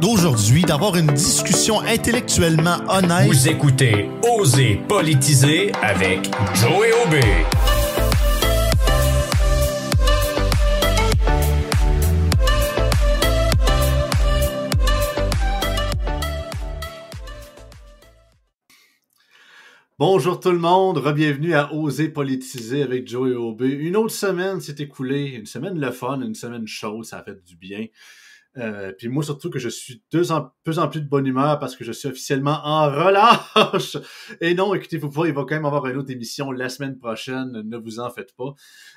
d'aujourd'hui d'avoir une discussion intellectuellement honnête. Vous écoutez Oser politiser avec Joey Aubé. Bonjour tout le monde, bienvenue à Oser politiser avec Joey Aubé. Une autre semaine s'est écoulée, une semaine le fun, une semaine chaude, ça a fait du bien. Euh, puis moi, surtout que je suis de plus en plus de bonne humeur parce que je suis officiellement en relâche. Et non, écoutez-vous pas, il va quand même avoir une autre émission la semaine prochaine, ne vous en faites pas.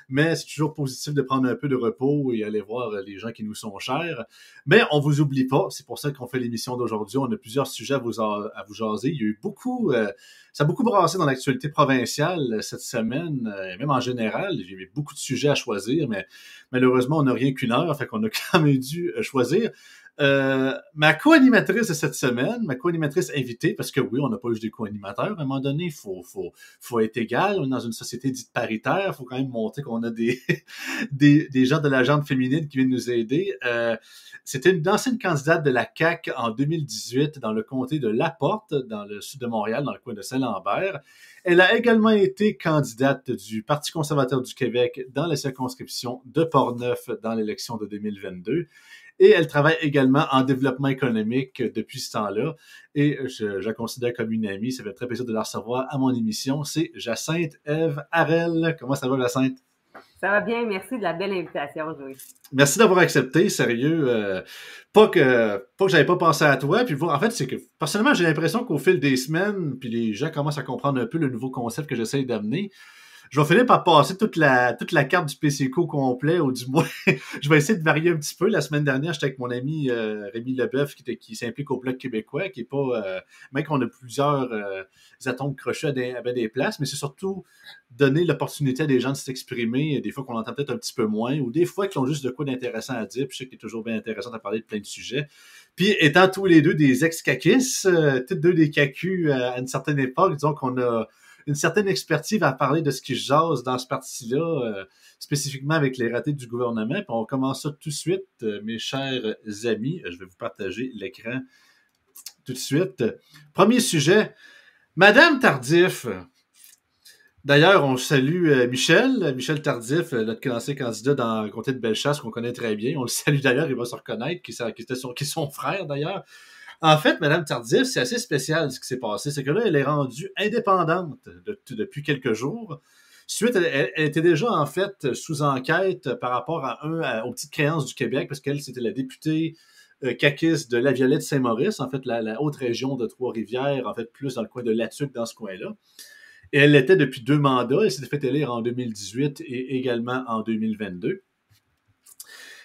Mais c'est toujours positif de prendre un peu de repos et aller voir les gens qui nous sont chers. Mais on vous oublie pas, c'est pour ça qu'on fait l'émission d'aujourd'hui. On a plusieurs sujets à vous, à vous jaser. Il y a eu beaucoup... Euh, ça a beaucoup brassé dans l'actualité provinciale cette semaine, euh, et même en général. J'ai eu beaucoup de sujets à choisir, mais malheureusement, on n'a rien qu'une heure, fait qu'on a quand même dû choisir. Euh, ma co-animatrice de cette semaine, ma co-animatrice invitée, parce que oui, on n'a pas eu des co-animateurs, à un moment donné, il faut, faut, faut être égal. On est dans une société dite paritaire, il faut quand même montrer qu'on a des, des, des, gens de la gente féminine qui viennent nous aider. Euh, C'était une ancienne candidate de la CAC en 2018 dans le comté de Laporte, dans le sud de Montréal, dans le coin de Saint-Lambert. Elle a également été candidate du Parti conservateur du Québec dans la circonscription de Portneuf dans l'élection de 2022. Et elle travaille également en développement économique depuis ce temps-là. Et je, la considère comme une amie. Ça fait très plaisir de la recevoir à mon émission. C'est Jacinthe Eve Harel. Comment ça va, Jacinthe? Ça va bien, merci de la belle invitation, Joey. Merci d'avoir accepté, sérieux. Euh, pas que pas que j'avais pas pensé à toi. Puis en fait, c'est que personnellement, j'ai l'impression qu'au fil des semaines, puis les gens commencent à comprendre un peu le nouveau concept que j'essaie d'amener je vais finir par passer toute la, toute la carte du PCCO complet, ou du moins, je vais essayer de varier un petit peu. La semaine dernière, j'étais avec mon ami euh, Rémi Leboeuf, qui, qui s'implique au Bloc québécois, qui est pas, euh, même qu'on a plusieurs euh, atomes crochus à des, à des places, mais c'est surtout donner l'opportunité à des gens de s'exprimer, des fois qu'on entend peut-être un petit peu moins, ou des fois qu'ils ont juste de quoi d'intéressant à dire, puis je sais qu'il est toujours bien intéressant à parler de plein de sujets. Puis étant tous les deux des ex-caquistes, euh, tous deux des cacus à une certaine époque, disons qu'on a une certaine expertise à parler de ce qui jase dans ce parti-là, euh, spécifiquement avec les ratés du gouvernement. Puis on commence ça tout de suite, euh, mes chers amis. Je vais vous partager l'écran tout de suite. Premier sujet, Madame Tardif. D'ailleurs, on salue euh, Michel, Michel Tardif, notre ancien candidat dans le comté de Bellechasse, qu'on connaît très bien. On le salue d'ailleurs, il va se reconnaître, qui, qui est son frère d'ailleurs. En fait, Madame Tardif, c'est assez spécial ce qui s'est passé. C'est que là, elle est rendue indépendante depuis quelques jours. Suite, elle, était déjà en fait sous enquête par rapport à un aux petites créances du Québec, parce qu'elle, c'était la députée euh, de la Violette Saint-Maurice, en fait, la, haute région de Trois-Rivières, en fait, plus dans le coin de Latuc, dans ce coin-là. Et elle l'était depuis deux mandats. Elle s'était fait élire en 2018 et également en 2022.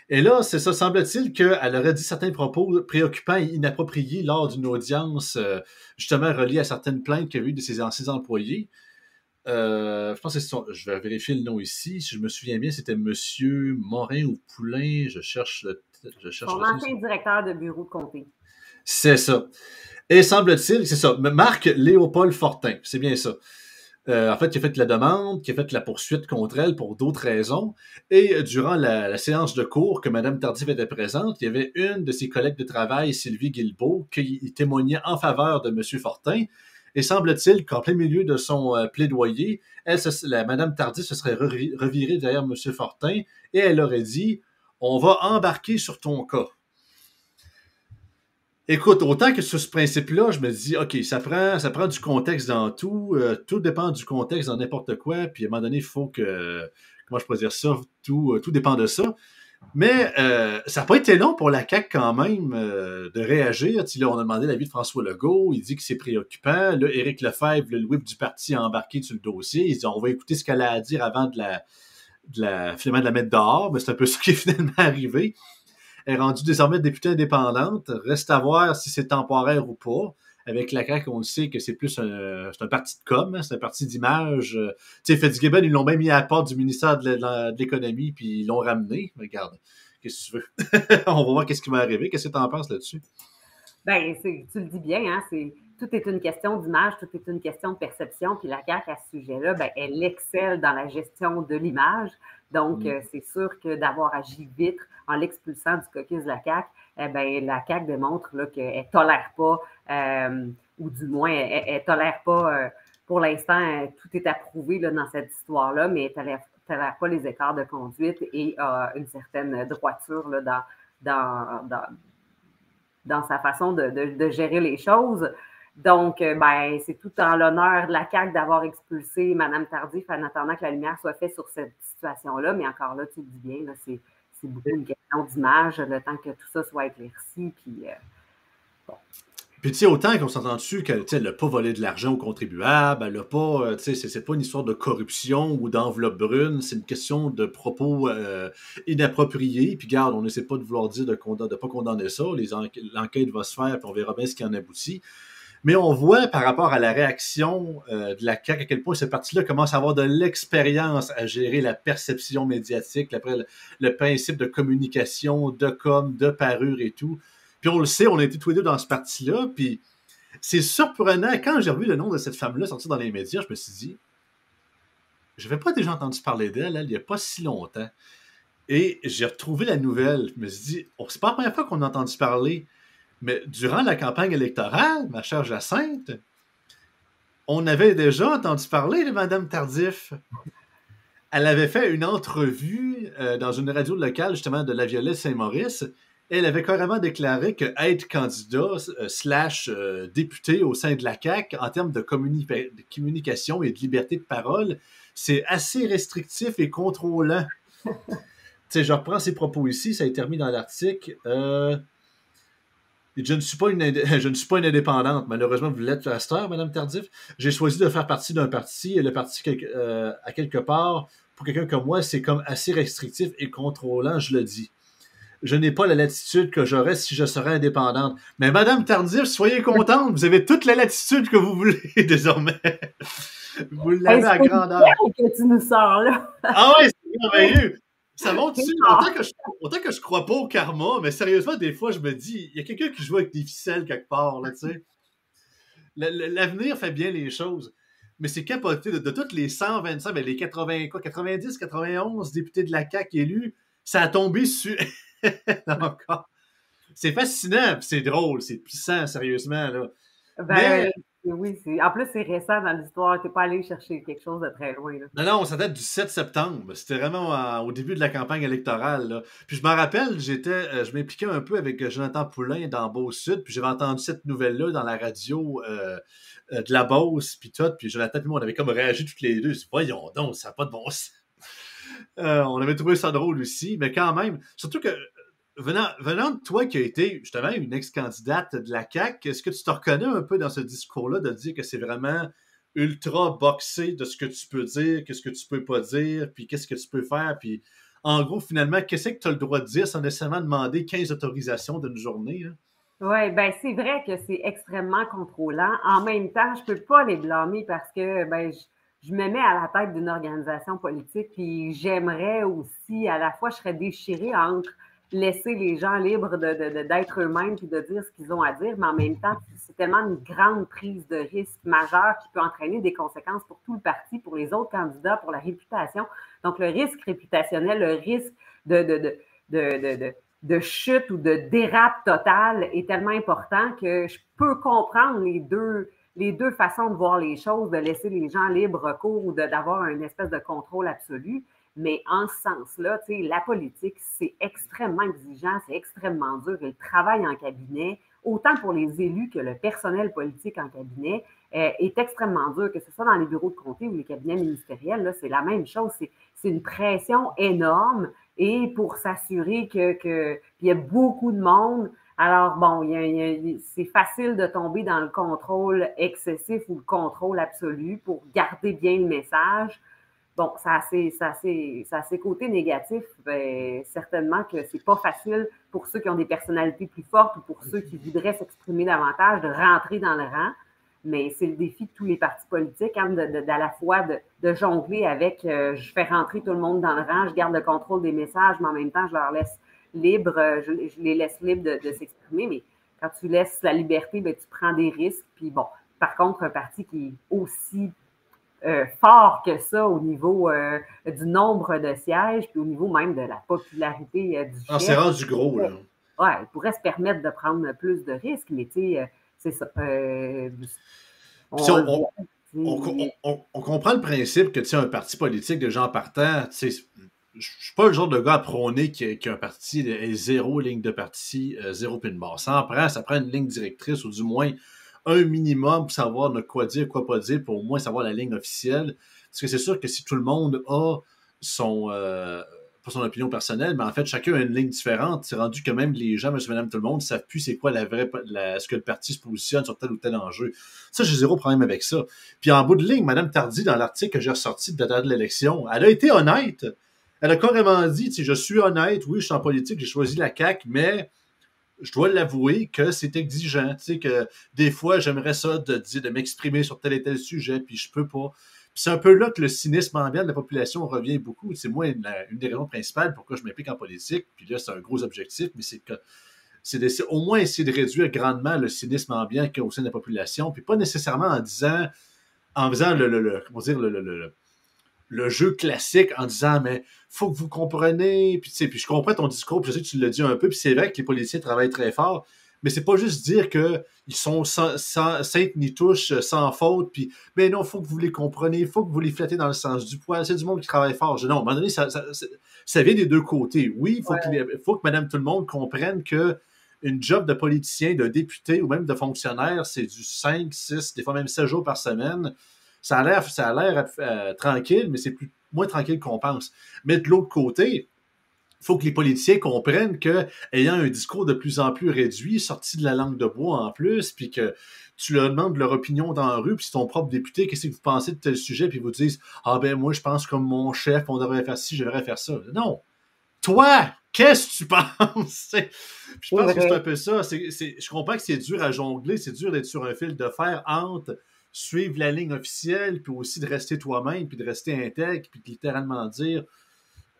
Et là, c'est ça, semble-t-il qu'elle aurait dit certains propos préoccupants et inappropriés lors d'une audience euh, justement reliée à certaines plaintes qu'il y a eu de ses anciens employés. Euh, je pense que c'est je vais vérifier le nom ici. Si je me souviens bien, c'était Monsieur Morin ou Poulain. Je cherche le. Je cherche Son ancien directeur de bureau de comté. C'est ça. Et semble-t-il, c'est ça. Marc Léopold Fortin. C'est bien ça. Euh, en fait, qui a fait la demande, qui a fait la poursuite contre elle pour d'autres raisons. Et euh, durant la, séance de cours que Mme Tardif était présente, il y avait une de ses collègues de travail, Sylvie Guilbeault, qui témoignait en faveur de M. Fortin. Et semble-t-il qu'en plein milieu de son euh, plaidoyer, elle, la Mme Tardif se serait revirée derrière M. Fortin et elle aurait dit On va embarquer sur ton cas. Écoute, autant que sur ce principe-là, je me dis, OK, ça prend, ça prend du contexte dans tout. Euh, tout dépend du contexte dans n'importe quoi. Puis à un moment donné, il faut que. Comment je pourrais dire ça? Tout, euh, tout dépend de ça. Mais euh, ça n'a pas été long pour la CAQ quand même de réagir. on a demandé l'avis de François Legault. Il dit que c'est préoccupant. Là, Éric Lefebvre, le whip du parti, a embarqué sur le dossier. Il dit on va écouter ce qu'elle a à dire avant de la, finalement de la mettre dehors. Mais c'est un peu ce qui est finalement arrivé est rendue désormais députée indépendante. Reste à voir si c'est temporaire ou pas. Avec la CAQ, on le sait que c'est plus un, c'est un parti de com, hein, c'est un parti d'image. Tu sais, Fitzgibbon, ils l'ont même mis à la porte du ministère de l'Économie, puis ils l'ont ramené. Regarde, qu'est-ce que tu veux? on va voir qu'est-ce qui va arriver. Qu'est-ce que tu en penses là-dessus? Ben, tu le dis bien, hein, c'est tout est une question d'image, tout est une question de perception. Puis la CAQ, à ce sujet-là, ben, elle excelle dans la gestion de l'image. Donc, mm. euh, c'est sûr que d'avoir agi vite en l'expulsant du caucus de la CAQ, eh ben, la CAQ démontre qu'elle ne tolère pas, euh, ou du moins, elle ne tolère pas, euh, pour l'instant, tout est approuvé là, dans cette histoire-là, mais elle ne tolère, pas les écarts de conduite et a une certaine droiture là, dans, dans, dans, dans, sa façon de, gérer les choses. Donc, euh, ben, c'est tout en l'honneur de la CAQ d'avoir expulsé Mme Tardif en attendant que la lumière soit faite sur cette situation-là. Mais encore là, tu le dis bien, c'est, beaucoup une question d'image, le temps que tout ça soit éclairci. Puis, euh, Puis, tu sais, autant qu'on s'entend dessus qu'elle n'a pas volé de l'argent aux contribuables, elle n'a pas, euh, tu sais, c'est, pas une histoire de corruption ou d'enveloppe brune, c'est une question de propos inappropriés. Puis, garde, on n'essaie pas de vouloir dire de ne pas condamner ça. l'enquête va se faire, puis on verra bien ce qui en aboutit. Mais on voit par rapport à la réaction euh, de la CAQ à quel point ce parti-là commence à avoir de l'expérience à gérer la perception médiatique, après le, principe de communication, de com, de parure et tout. Puis on le sait, on a été tous les deux dans ce parti-là. Puis c'est surprenant. Quand j'ai revu le nom de cette femme-là sortir dans les médias, je me suis dit, je n'avais pas déjà entendu parler d'elle il n'y a pas si longtemps. Et j'ai retrouvé la nouvelle. Je me suis dit, oh, c'est pas la première fois qu'on a entendu parler mais durant la campagne électorale, ma chère Jacinthe, on avait déjà entendu parler de Mme Tardif. Elle avait fait une entrevue euh, dans une radio locale, justement, de la Violette Saint-Maurice. Elle avait carrément déclaré que être candidat euh, slash euh, député au sein de la CAQ en termes de, communication et de liberté de parole, c'est assez restrictif et contrôlant. tu sais, je reprends ses propos ici, ça a été remis dans l'article je ne suis pas une, je ne suis pas une indépendante. Malheureusement, vous l'êtes à cette heure, Mme Tardif. J'ai choisi de faire partie d'un parti et le parti, euh, à quelque part, pour quelqu'un comme moi, c'est comme assez restrictif et contrôlant, je le dis. Je n'ai pas la latitude que j'aurais si je serais indépendante. Mais Madame Tardif, soyez contente, vous avez toute la latitude que vous voulez désormais. Vous l'avez à grandeur. que tu nous sors là. ah ouais, c'est merveilleux. Ça monte dessus. Autant que, je, autant que je crois pas au karma, mais sérieusement, des fois, je me dis, il y a quelqu'un qui joue avec des ficelles quelque part, là, tu sais. L'avenir fait bien les choses. Mais c'est capoté de, de toutes les 125, ben les 80, quoi, 90, 91 députés de la CAQ élus, ça a tombé sur. Encore. C'est fascinant, c'est drôle, c'est puissant, sérieusement. Là. Ben, oui, en plus, c'est récent dans l'histoire. Tu n'es pas allé chercher quelque chose de très loin. Non, non, ça date du 7 septembre. C'était vraiment au début de la campagne électorale. Puis je me rappelle, j'étais, euh, je m'impliquais un peu avec euh, Jonathan Poulain dans Beau-Sud. Puis j'avais entendu cette nouvelle-là dans la radio euh, de la Beauce. Puis tout. Puis Jonathan et moi, on avait comme réagi toutes les deux. Voyons donc, ça n'a pas de bon sens. on avait trouvé ça drôle aussi. Mais quand même, surtout que venant, de toi qui as été justement une ex-candidate de la CAQ, est-ce que tu te reconnais un peu dans ce discours-là de dire que c'est vraiment ultra boxé de ce que tu peux dire, qu'est-ce que tu peux pas dire, puis qu'est-ce que tu peux faire, puis en gros, finalement, qu'est-ce que tu as le droit de dire sans nécessairement demander 15 autorisations d'une journée? Oui, ben c'est vrai que c'est extrêmement contrôlant. En même temps, je peux pas les blâmer parce que ben, je, je me mets à la tête d'une organisation politique, puis j'aimerais aussi, à la fois, je serais déchirée entre laisser les gens libres d'être eux-mêmes et de dire ce qu'ils ont à dire, mais en même temps, c'est tellement une grande prise de risque majeure qui peut entraîner des conséquences pour tout le parti, pour les autres candidats, pour la réputation. Donc, le risque réputationnel, le risque de, de, chute ou de dérape totale est tellement important que je peux comprendre les deux, les deux façons de voir les choses, de laisser les gens libres cours ou d'avoir une espèce de contrôle absolu. Mais en ce sens-là, la politique, c'est extrêmement exigeant, c'est extrêmement dur. Le travail en cabinet, autant pour les élus que le personnel politique en cabinet, euh, est extrêmement dur, que ce soit dans les bureaux de comté ou les cabinets ministériels, c'est la même chose. C'est une pression énorme. Et pour s'assurer qu'il que, y a beaucoup de monde, alors bon, c'est facile de tomber dans le contrôle excessif ou le contrôle absolu pour garder bien le message. Bon, ça a ses, ça ça ses côtés négatifs. Ben, certainement que c'est pas facile pour ceux qui ont des personnalités plus fortes ou pour ceux qui voudraient s'exprimer davantage de rentrer dans le rang. Mais c'est le défi de tous les partis politiques, hein, de, la fois de, jongler avec euh, je fais rentrer tout le monde dans le rang, je garde le contrôle des messages, mais en même temps, je leur laisse libre, je, les laisse libres de, s'exprimer. Mais quand tu laisses la liberté, ben, tu prends des risques. Puis bon, par contre, un parti qui est aussi euh, fort que ça au niveau euh, du nombre de sièges, puis au niveau même de la popularité euh, du ah, chef. C'est du gros, là. Ouais, il pourrait se permettre de prendre plus de risques, mais tu sais, c'est ça. On, on, comprend le principe que tu sais, un parti politique de gens partant, tu sais, je suis pas le genre de gars à prôner qui, a un parti est zéro ligne de parti, zéro pin bar. Ça prend, ça prend une ligne directrice ou du moins un minimum pour savoir de quoi dire, quoi pas dire, pour au moins savoir la ligne officielle. Parce que c'est sûr que si tout le monde a son, euh, son opinion personnelle, mais en fait, chacun a une ligne différente, c'est rendu que même les gens, monsieur, madame, tout le monde, ne savent plus c'est quoi la vraie, ce que le parti se positionne sur tel ou tel enjeu. Ça, j'ai zéro problème avec ça. Puis en bout de ligne, madame Tardy, dans l'article que j'ai ressorti de date de l'élection, elle a été honnête. Elle a carrément dit, je suis honnête, oui, je suis en politique, j'ai choisi la CAQ, mais je dois l'avouer que c'est exigeant. Tu sais, que des fois, j'aimerais ça de, de m'exprimer sur tel et tel sujet, puis je peux pas. c'est un peu là que le cynisme ambiant de la population revient beaucoup. C'est moi une, des raisons principales pourquoi je m'implique en politique. Puis là, c'est un gros objectif, mais c'est que c'est au moins essayer de réduire grandement le cynisme ambiant qu'il y a au sein de la population, puis pas nécessairement en disant, en faisant le, le, comment dire, le, le le jeu classique en disant mais faut que vous compreniez puis, puis je comprends ton discours puis je sais que tu l'as dit un peu puis c'est vrai que les politiciens travaillent très fort mais c'est pas juste dire que ils sont sans, saintes ni touches sans faute puis mais non faut que vous les compreniez faut que vous les flattez dans le sens du poil c'est du monde qui travaille fort. Je, non à un moment donné ça, ça, vient des deux côtés. Oui il faut, faut que madame tout le monde comprenne que une job de politicien, de député ou même de fonctionnaire, c'est du 5, 6, des fois même 7 jours par semaine ça a l'air, ça a l'air euh, tranquille, mais c'est plus, moins tranquille qu'on pense. Mais de l'autre côté, il faut que les politiciens comprennent que, ayant un discours de plus en plus réduit, sorti de la langue de bois en plus, puis que tu leur demandes leur opinion dans la rue, puis c'est ton propre député, qu'est-ce que vous pensez de tel sujet, puis ils vous disent Ah ben moi, je pense comme mon chef, on devrait faire ci, je devrais faire ça. Non. Toi, qu'est-ce que tu penses? je pense que c'est un peu ça. je comprends que c'est dur à jongler, c'est dur d'être sur un fil de fer entre suivre la ligne officielle, puis aussi de rester toi-même, puis de rester intègre, puis de littéralement dire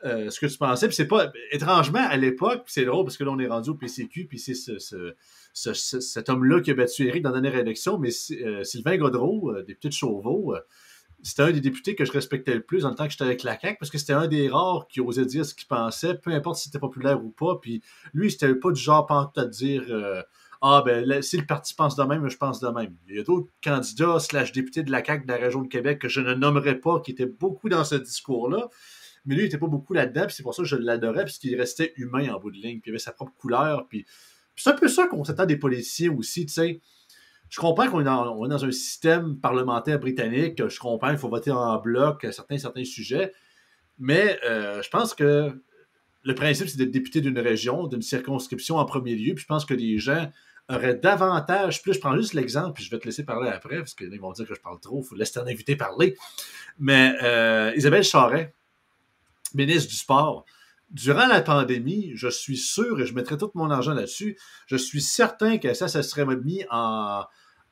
euh, ce que tu pensais. Puis c'est pas. Étrangement, à l'époque, c'est drôle parce que là, on est rendu au PCQ, puis c'est ce, cet homme-là qui a battu Eric dans la dernière élection, mais euh, Sylvain Godreau, euh, député de Chauveau, c'était un des députés que je respectais le plus le temps que j'étais avec la CAQ, parce que c'était un des rares qui osait dire ce qu'il pensait, peu importe si c'était populaire ou pas. Puis lui, c'était pas du genre à dire ah, ben, si le parti pense de même, je pense de même. Il y a d'autres candidats, slash députés de la CAQ de la région de Québec que je ne nommerai pas, qui étaient beaucoup dans ce discours-là. Mais lui, il n'était pas beaucoup là-dedans, puis c'est pour ça que je l'adorais, puisqu'il restait humain en bout de ligne, puis il avait sa propre couleur. Puis, c'est un peu ça qu'on s'attend des politiciens aussi, tu sais. Je comprends qu'on est, dans un système parlementaire britannique, je comprends qu'il faut voter en bloc certains, certains sujets, mais euh, je pense que le principe, c'est d'être député d'une région, d'une circonscription en premier lieu, puis je pense que les gens aurait davantage, plus je prends juste l'exemple, puis je vais te laisser parler après, parce qu'ils vont dire que je parle trop, il faut laisser un invité parler. Mais euh, Isabelle Charret, ministre du Sport, durant la pandémie, je suis sûr, et je mettrai tout mon argent là-dessus, je suis certain que ça, ça serait mis en,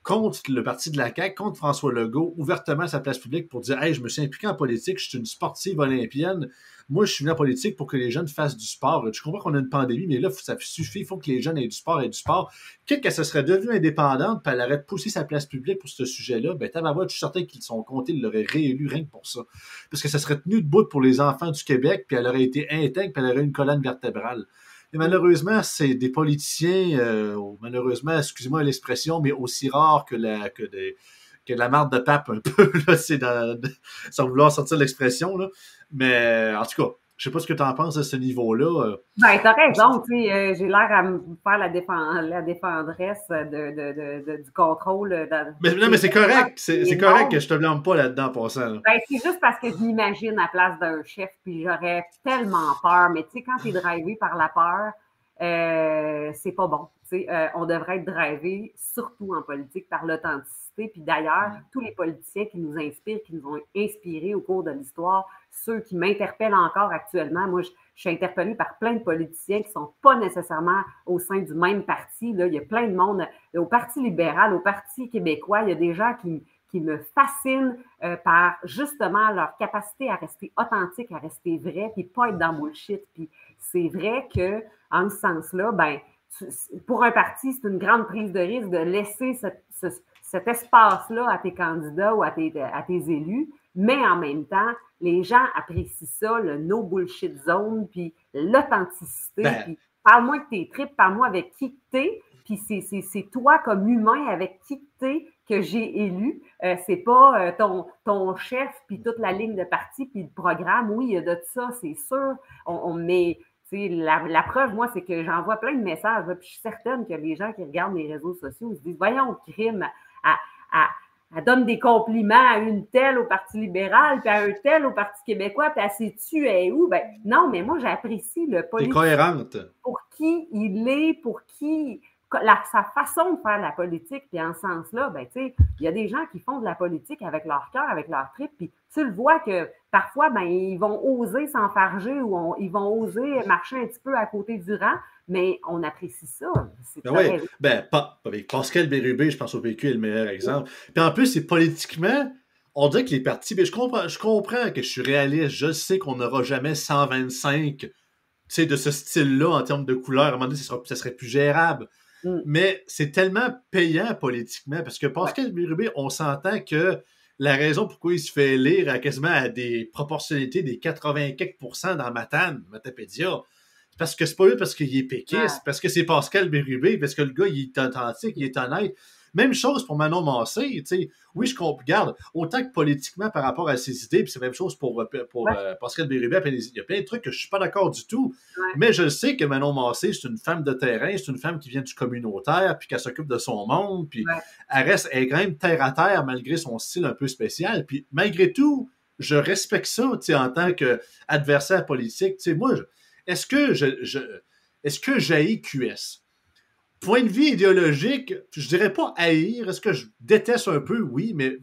contre le parti de la CAQ, contre François Legault, ouvertement à sa place publique pour dire Hey, je me suis impliqué en politique, je suis une sportive olympienne. Moi, je suis venu en politique pour que les jeunes fassent du sport. Je comprends qu'on a une pandémie, mais là, ça suffit. Il faut que les jeunes aient du sport et du sport. Quitte que ça serait devenu indépendante, puis elle aurait poussé sa place publique pour ce sujet-là, ben, je suis certain qu'ils sont comptés, ils l'auraient réélu rien que pour ça. Parce que ça serait tenu de bout pour les enfants du Québec, puis elle aurait été intègre, puis elle aurait une colonne vertébrale. Et malheureusement, c'est des politiciens, euh, malheureusement, excusez-moi l'expression, mais aussi rares que la, que la marde de pape un peu, là, c'est sans vouloir sortir l'expression, là. Mais en tout cas, je sais pas ce que tu en penses à ce niveau-là. Euh. Ben, t'as raison, tu sais, euh, j'ai l'air à me faire la, la défendresse de, du contrôle. mais non, mais c'est correct, c'est correct que je te blâme pas là-dedans pour ça. Ben, c'est juste parce que je m'imagine à la place d'un chef, puis j'aurais tellement peur. Mais tu sais, quand tu es drivé par la peur, euh, c'est pas bon. Euh, on devrait être drivé, surtout en politique, par l'authenticité. Puis d'ailleurs, tous les politiciens qui nous inspirent, qui nous ont inspirés au cours de l'histoire, ceux qui m'interpellent encore actuellement, moi, je, suis interpellée par plein de politiciens qui ne sont pas nécessairement au sein du même parti. Là. Il y a plein de monde, au Parti libéral, au Parti québécois, il y a des gens qui, qui me fascinent euh, par justement leur capacité à rester authentique, à rester vrai, puis pas être dans bullshit. Puis c'est vrai que, en ce sens-là, ben, pour un parti, c'est une grande prise de risque de laisser cet espace-là à tes candidats ou à tes, à tes élus, mais en même temps, les gens apprécient ça, le no bullshit zone, puis l'authenticité. Ben. parle-moi de tes tripes, parle-moi avec qui tu es, puis c'est toi comme humain avec qui tu es que j'ai élu. Euh, c'est pas euh, ton, ton chef, puis toute la ligne de parti, puis le programme. Oui, il y a de ça, c'est sûr. On, on met, la, la, preuve, moi, c'est que j'envoie plein de messages, puis je suis certaine que les gens qui regardent les réseaux sociaux se disent Voyons, crime, à, à elle donne des compliments à une telle au Parti libéral, puis à un tel au Parti québécois, puis elle sait tu es où? Ben, non, mais moi, j'apprécie le politique. cohérente. Pour qui il est, pour qui. sa façon de faire la politique, puis en ce sens-là, ben, il y a des gens qui font de la politique avec leur cœur, avec leur trip, puis tu le vois que parfois, ben, ils vont oser s'enfarger ou ils vont oser marcher un petit peu à côté du rang, mais on apprécie ça. Ben oui, ben, avec Pascal Bérubé, je pense au PQ est le meilleur exemple. Puis en plus, c'est politiquement, on dirait que les partis, ben, je, comprends, je comprends que je suis réaliste, je sais qu'on n'aura jamais 125 de ce style-là en termes de couleur. À un moment donné, ça, serait plus gérable. Mm. Mais c'est tellement payant politiquement parce que Pascal Bérubé, on s'entend que la raison pourquoi il se fait lire à quasiment à des proportionnalités des 80 dans Matane, Matapédia, parce que c'est pas lui parce qu'il est péquiste, parce que c'est Pascal Bérubé, parce que le gars, il est authentique, il est honnête. Même chose pour Manon Massé, tu sais. Oui, je regarde, autant que politiquement par rapport à ses idées, puis c'est la même chose pour, euh, pour euh, Pascal Bérubé, il y a plein de trucs que je suis pas d'accord du tout. Mais je sais que Manon Massé, c'est une femme de terrain, c'est une femme qui vient du communautaire, puis qu'elle s'occupe de son monde, puis elle reste, elle est quand même terre à terre malgré son style un peu spécial. Puis malgré tout, je respecte ça, tu sais, en tant qu'adversaire politique. Tu sais, moi, je, est-ce que je, j'haïs QS? Point de vue idéologique, je dirais pas haïr. Est-ce que je déteste un peu? Oui, mais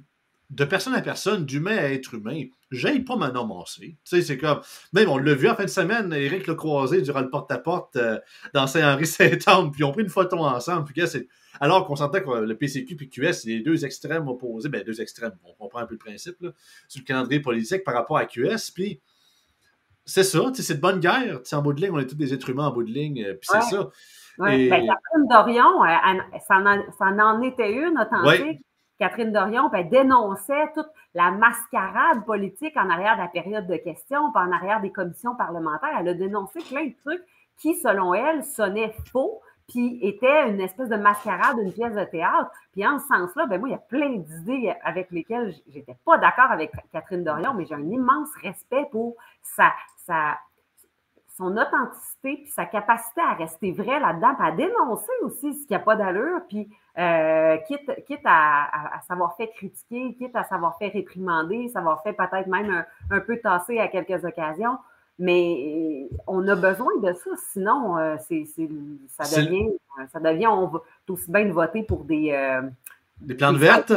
de personne à personne, d'humain à être humain, j'aille pas Manon Massé. Tu sais, c'est comme. Même, on l'a vu en fin de semaine, Éric le croisé durant le porte-à-porte euh, dans Saint-Henri-Saint-Anne, puis ils ont pris une photo ensemble. Puis. Alors qu'on sentait que le PCQ et QS, c'est les deux extrêmes opposés. Ben, deux extrêmes, on comprend un peu le principe, là, sur le calendrier politique par rapport à QS. Puis c'est ça, c'est de bonne guerre. en bout de ligne, on est tous des êtres humains en bout de ligne, euh, puis c'est ça. Ouais. Ben, Catherine Dorion, ça, en, en, était une authentique. Catherine Dorion elle dénonçait toute la mascarade politique en arrière de la période de questions, puis en arrière des commissions parlementaires. Elle a dénoncé plein de trucs qui, selon elle, sonnaient faux, puis était une espèce de mascarade d'une pièce de théâtre. Puis en ce sens-là, ben moi, il y a plein d'idées avec lesquelles j'étais pas d'accord avec Catherine Dorion, mais j'ai un immense respect pour sa, sa, son authenticité, puis sa capacité à rester vrai là-dedans, puis à dénoncer aussi ce qui n'a pas d'allure, puis euh, quitte, quitte à, savoir fait critiquer, quitte à savoir fait réprimander, savoir fait peut-être même un, peu tasser à quelques occasions. Mais on a besoin de ça, sinon euh, c'est, ça, devient, ça devient, on va aussi bien de voter pour des, euh, des plantes vertes?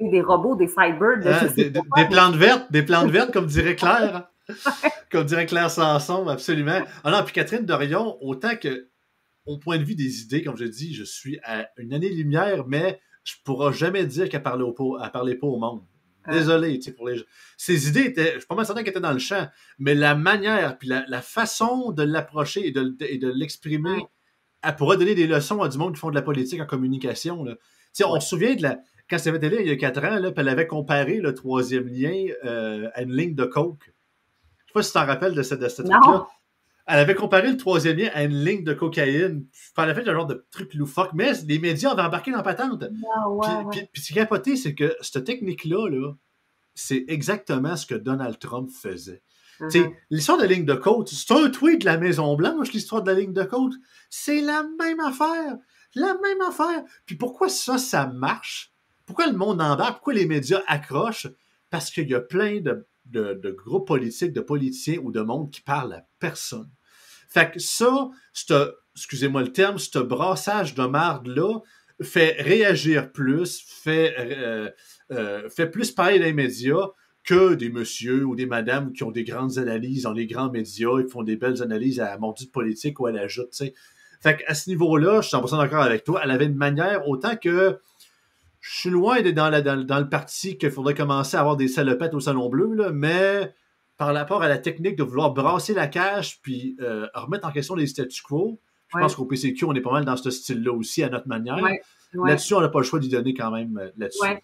Des robots, des cyber. Hein, des, plantes vertes, des plantes vertes, comme dirait Claire. comme dirait Claire Sanson, absolument. Ah non, puis Catherine Dorion, autant que, au point de vue des idées, comme je dis, je suis à une année-lumière, mais je ne pourrai jamais dire qu'elle parlait, parlait pas au monde. Ah. Désolé, tu sais, pour les Ses idées étaient, je suis pas mal certain qu'elles étaient dans le champ, mais la manière, puis la, façon de l'approcher et de, de l'exprimer, elle pourrait donner des leçons à du monde qui font de la politique en communication. Là. On se souvient de la. Quand c'était télé il y a quatre ans, là, elle avait comparé le troisième lien euh, à une ligne de coke. Pas si tu t'en rappelles de cette, de truc-là. Elle avait comparé le troisième lien à une ligne de cocaïne. Elle avait fait un genre de truc loufoque, mais les médias avaient embarqué dans la patente. Ah, puis, ce qui est capoté, c'est que cette technique-là, -là, c'est exactement ce que Donald Trump faisait. Uh-huh. L'histoire de la ligne de côte, c'est un tweet de la Maison-Blanche, l'histoire de la ligne de côte. C'est la même affaire. La même affaire. Puis pourquoi ça, ça marche? Pourquoi le monde embarque? Pourquoi les médias accrochent? Parce qu'il y a plein de, groupes politiques, de politiciens ou de monde qui parlent à personne. Fait que ça, excusez-moi le terme, ce brassage de marde-là fait réagir plus, fait, euh, euh, fait plus parler les médias que des messieurs ou des madames qui ont des grandes analyses dans les grands médias et qui font des belles analyses à la mordue politique ou à la joute. Fait qu'à ce niveau-là, je suis 100% d'accord avec toi. Elle avait une manière, autant que je suis loin d'être dans, dans, le parti qu'il faudrait commencer à avoir des salopettes au Salon Bleu, là, mais par rapport à la technique de vouloir brasser la cage puis euh, remettre en question les statu quo, Je pense qu'au PCQ, on est pas mal dans ce style-là aussi, à notre manière. Ouais, ouais. Là-dessus, on n'a pas le choix d'y donner quand même euh, là-dessus.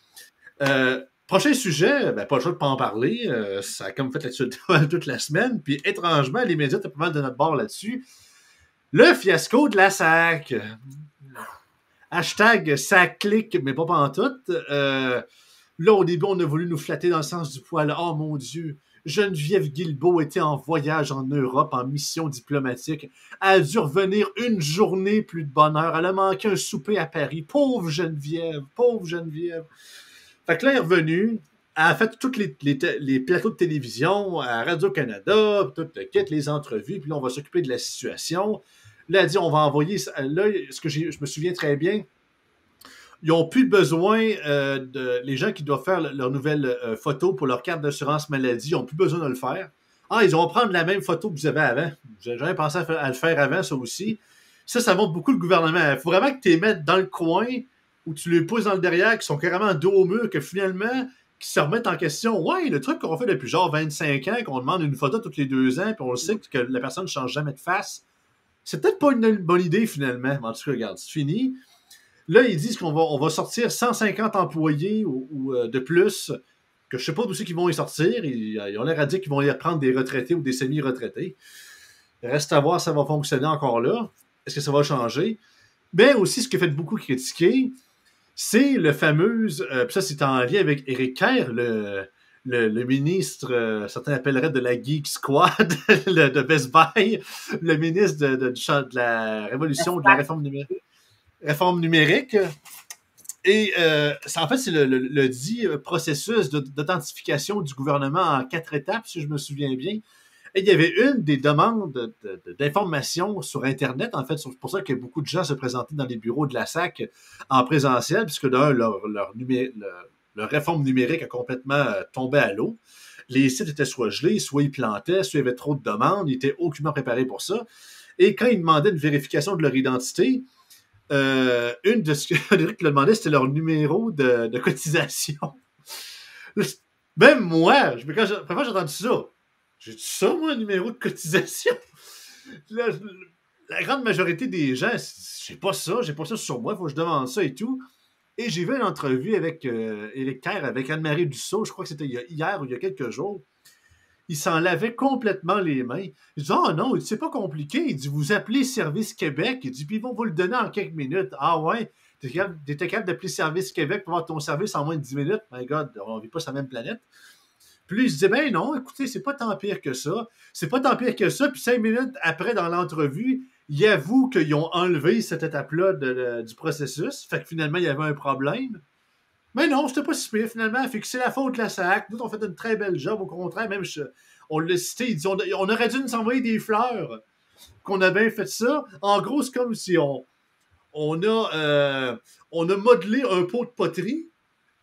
Euh, prochain sujet, ben, pas le choix de pas en parler. euh, ça a comme fait là-dessus toute la semaine. Puis étrangement, les médias étaient pas mal de notre bord là-dessus. Le fiasco de la SAC. Hashtag SAC clique, mais pas pantoute. Euh, là, au début, on a voulu nous flatter dans le sens du poil. Oh mon Dieu! Geneviève Guilbeault était en voyage en Europe en mission diplomatique. Elle a dû revenir une journée plus de bonheur. Elle a manqué un souper à Paris. Pauvre Geneviève, pauvre Geneviève. Fait que là, elle est revenue. Elle a fait tous les, plateaux de télévision à Radio-Canada, tout le les entrevues, puis là, on va s'occuper de la situation. Là, elle dit, on va envoyer... Là, ce que je me souviens très bien, ils n'ont plus besoin euh, de. Les gens qui doivent faire le- leur nouvelle euh, photo pour leur carte d'assurance maladie, ils n'ont plus besoin de le faire. Ah, ils vont prendre la même photo que vous avez avant. J'ai jamais pensé à, le faire avant, ça aussi. Ça, ça montre beaucoup le gouvernement. Il faut vraiment que tu les mettes dans le coin où tu les pousses dans le derrière, qui sont carrément dos au mur, que finalement, qui se remettent en question. Ouais, le truc qu'on fait depuis genre 25 ans, qu'on demande une photo tous les deux ans, puis on le sait que la personne ne change jamais de face. C'est peut-être pas une bonne idée finalement. En tout cas, regarde, c'est fini. Là, ils disent qu'on va, sortir 150 employés ou, euh, de plus, que je sais pas d'où c'est qu'ils vont y sortir. Ils, ont l'air à dire qu'ils vont y reprendre des retraités ou des semi-retraités. Reste à voir si ça va fonctionner encore là. Est-ce que ça va changer? Mais aussi, ce qui a fait beaucoup critiquer, c'est le fameux, euh, ça c'est en lien avec Eric Kerr, le, le, le ministre, euh, certains appelleraient de la Geek Squad le- de Best Buy, le ministre de, la révolution, de la réforme numérique. Réforme numérique. Et euh, ça, en fait, c'est le, le- le dit euh, processus d'authentification du gouvernement en quatre étapes, si je me souviens bien. Et il y avait une des demandes de- de- d'information sur Internet, en fait. C'est pour ça que beaucoup de gens se présentaient dans les bureaux de la SAC en présentiel, puisque d'un, leur, leur, numé- leur- leur réforme numérique a complètement euh, tombé à l'eau. Les sites étaient soit gelés, soit ils plantaient, soit il y avait trop de demandes, ils étaient aucunement préparés pour ça. Et quand ils demandaient une vérification de leur identité, euh, une de ce que leur demandait, c'était leur numéro de, cotisation. Même moi, je, quand j'ai entendu ça, j'ai dit ça, moi, un numéro de cotisation? La, la grande majorité des gens, j'ai pas ça, j'ai pas ça sur moi, il faut que je demande ça et tout. J'ai vu une entrevue avec euh, Éric avec Anne-Marie Dussault, je crois que c'était hier ou il y a quelques jours. Il s'en lavait complètement les mains. Il dit Ah non, c'est pas compliqué. Il dit Vous appelez Service Québec. Il dit Puis ils vont vous le donner en quelques minutes. Ah ouais, t'es capable, capable d'appeler Service Québec pour avoir ton service en moins de 10 minutes? My God, on vit pas sur la même planète. Puis il se dit Ben non, écoutez, c'est pas tant pire que ça. C'est pas tant pire que ça. Puis cinq minutes après, dans l'entrevue, il avoue qu'ils ont enlevé cette étape-là du processus. Fait que finalement, il y avait un problème. Mais non, c'était pas si pire finalement. Fait que c'est la faute de la SAC. Nous, on fait une très belle job. Au contraire, même on l'a cité, on, aurait dû nous envoyer des fleurs. Qu'on a bien fait ça. En gros, c'est comme si on, on, a, euh, on a modelé un pot de poterie,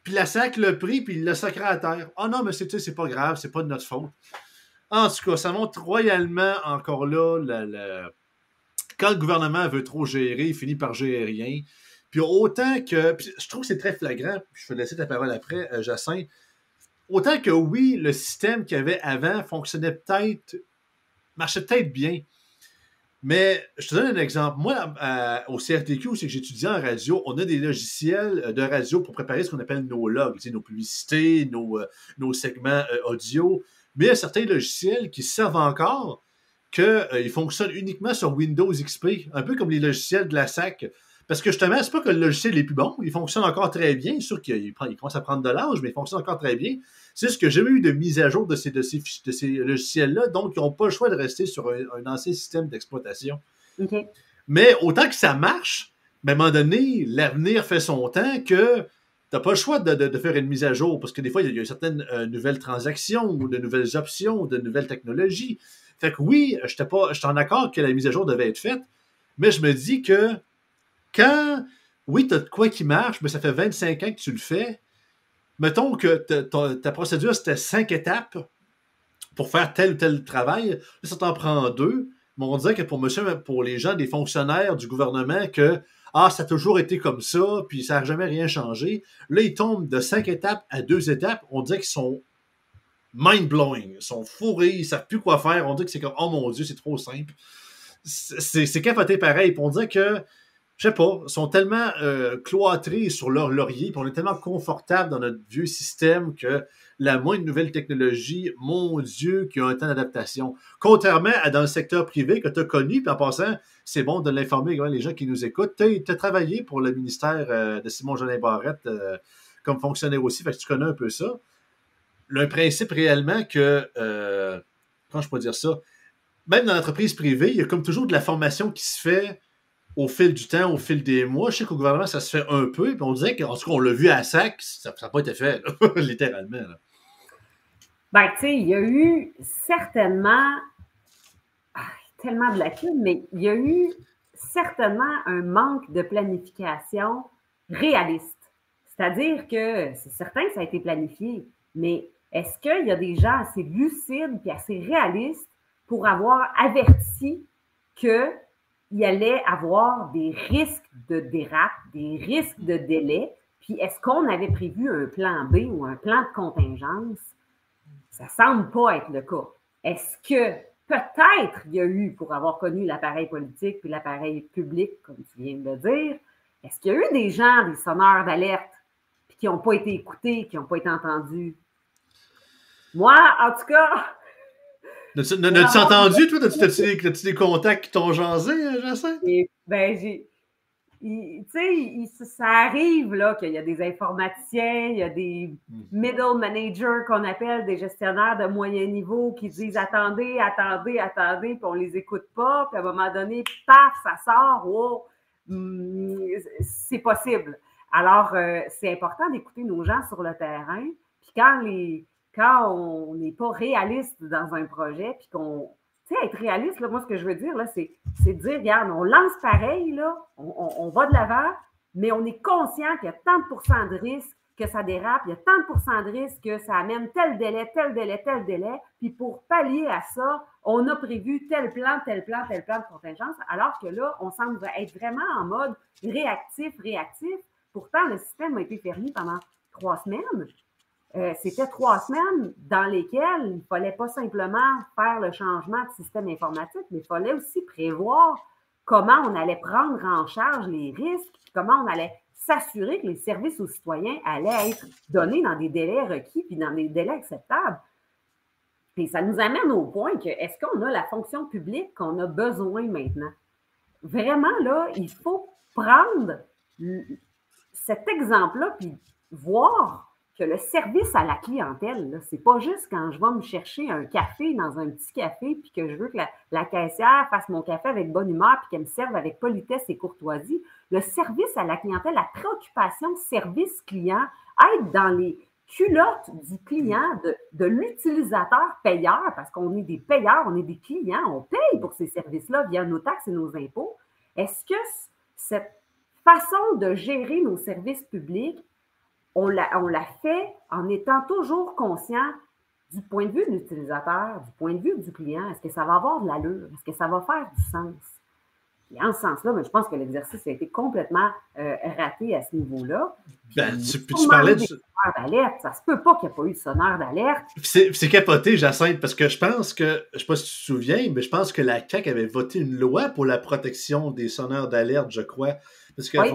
puis la SAC l'a pris, puis il l'a sacré à terre. Ah non, mais c'est c'est pas grave, c'est pas de notre faute. En tout cas, ça montre royalement encore là quand le gouvernement veut trop gérer, il finit par gérer rien. Puis autant que. je trouve que c'est très flagrant, je vais laisser ta parole après, euh, Jacinthe. Autant que oui, le système qu'il y avait avant fonctionnait peut-être, marchait peut-être bien. Mais je te donne un exemple. Moi, à- au CRTQ, c'est que j'étudie en radio, on a des logiciels euh, de radio pour préparer ce qu'on appelle nos logs, nos publicités, nos, euh, segments euh, audio. Mais il y a certains logiciels qui servent encore qu'ils fonctionnent uniquement sur Windows XP, un peu comme les logiciels de la SAC. Parce que justement, c'est pas que le logiciel est plus bon, il fonctionne encore très bien. C'est sûr qu'il commence à prendre de l'âge, mais il fonctionne encore très bien. C'est juste que j'ai jamais eu de mise à jour de ces, de ces, fiches- de ces logiciels-là, donc ils n'ont pas le choix de rester sur un, un ancien système d'exploitation. Mais autant que ça marche, mais à un moment donné, l'avenir fait son temps que t'as pas le choix de, de- de faire une mise à jour parce que des fois, il y a, certaines euh, nouvelles transactions ou de nouvelles options ou de nouvelles technologies. Fait que oui, je suis en accord que la mise à jour devait être faite, mais je me dis que quand, oui, tu as de quoi qui marche, mais ça fait 25 ans que tu le fais, mettons que ta procédure, c'était cinq étapes pour faire tel ou tel travail, là, ça t'en prend deux, mais on dirait que pour monsieur, pour les gens, des fonctionnaires du gouvernement, que ah, ça a toujours été comme ça, puis ça n'a jamais rien changé. Là, ils tombent de cinq étapes à deux étapes. On dirait qu'ils sont mind-blowing. Ils sont fourrés, ils savent plus quoi faire. On dirait que c'est comme, oh mon Dieu, c'est trop simple. c'est capoté pareil. Pour dire que, je sais pas, sont tellement euh, cloîtrés sur leur laurier, puis on est tellement confortable dans notre vieux système que la moindre nouvelle technologie, mon Dieu, qui a un temps d'adaptation. Contrairement à dans le secteur privé que tu as connu, puis en passant, c'est bon de l'informer les gens qui nous écoutent. Tu as, travaillé pour le ministère euh, de Simon-Jolin Barrette euh, comme fonctionnaire aussi, fait que tu connais un peu ça. Le principe réellement que, euh, comment je peux dire ça, même dans l'entreprise privée, il y a comme toujours de la formation qui se fait au fil du temps, au fil des mois. Je sais qu'au gouvernement, ça se fait un peu, puis on dirait qu'en tout cas, on l'a vu à SAC, ça n'a pas été fait, littéralement. Ben, tu sais, il y a eu certainement, ah, tellement de lacunes, mais il y a eu certainement un manque de planification réaliste. C'est-à-dire que c'est certain que ça a été planifié, mais est-ce qu'il y a des gens assez lucides et assez réalistes pour avoir averti qu'il y allait avoir des risques de dérape, des risques de délai? Puis est-ce qu'on avait prévu un plan B ou un plan de contingence? Ça semble pas être le cas. Est-ce que peut-être il y a eu, pour avoir connu l'appareil politique puis l'appareil public, comme tu viens de le dire, est-ce qu'il y a eu des gens, des sonneurs d'alerte, puis qui n'ont pas été écoutés, qui n'ont pas été entendus? Moi, en tout cas. N'as-tu entendu, toi? As-tu des, contacts qui t'ont jasé, euh, Jacinthe? Ben, j'ai tu sais, ça arrive là qu'il y a des informaticiens, il y a des mm. middle managers qu'on appelle des gestionnaires de moyen niveau qui disent attendez, attendez, attendez, puis on les écoute pas, puis à un moment donné, paf, ça sort, wow, mm, c'est possible. Alors, euh, c'est important d'écouter nos gens sur le terrain, puis quand les quand on n'est pas réaliste dans un projet, puis qu'on tu sais, être réaliste, moi, ce que je veux dire, là, c'est, de dire, regarde, on lance pareil, là, on, va de l'avant, mais on est conscient qu'il y a tant de de risque que ça dérape, il y a tant de de risque que ça amène tel délai, tel délai, tel délai. Puis pour pallier à ça, on a prévu tel plan, tel plan, tel plan de contingence, alors que là, on semble être vraiment en mode réactif, réactif. Pourtant, le système a été fermé pendant trois semaines. Euh, c'était trois semaines dans lesquelles il ne fallait pas simplement faire le changement de système informatique, mais il fallait aussi prévoir comment on allait prendre en charge les risques, comment on allait s'assurer que les services aux citoyens allaient être donnés dans des délais requis puis dans des délais acceptables. Et ça nous amène au point que est-ce qu'on a la fonction publique qu'on a besoin maintenant? Vraiment, là, il faut prendre cet exemple-là puis voir que le service à la clientèle, c'est pas juste quand je vais me chercher un café dans un petit café, puis que je veux que la, caissière fasse mon café avec bonne humeur, puis qu'elle me serve avec politesse et courtoisie. Le service à la clientèle, la préoccupation service client, être dans les culottes du client, de, de l'utilisateur payeur, parce qu'on est des payeurs, on est des clients, on paye pour ces services-là via nos taxes et nos impôts. Est-ce que cette façon de gérer nos services publics on l'a fait en étant toujours conscient du point de vue de l'utilisateur, du point de vue du client. Est-ce que ça va avoir de l'allure? Est-ce que ça va faire du sens? Et en ce sens-là, je pense que l'exercice a été complètement euh, raté à ce niveau-là. Ben, tu, tu parlais de. d'alerte. Ça se peut pas qu'il n'y ait pas eu de sonneur d'alerte. C'est capoté, Jacinthe, parce que je pense que, je ne sais pas si tu te souviens, mais je pense que la CAQ avait voté une loi pour la protection des sonneurs d'alerte, je crois. Parce que je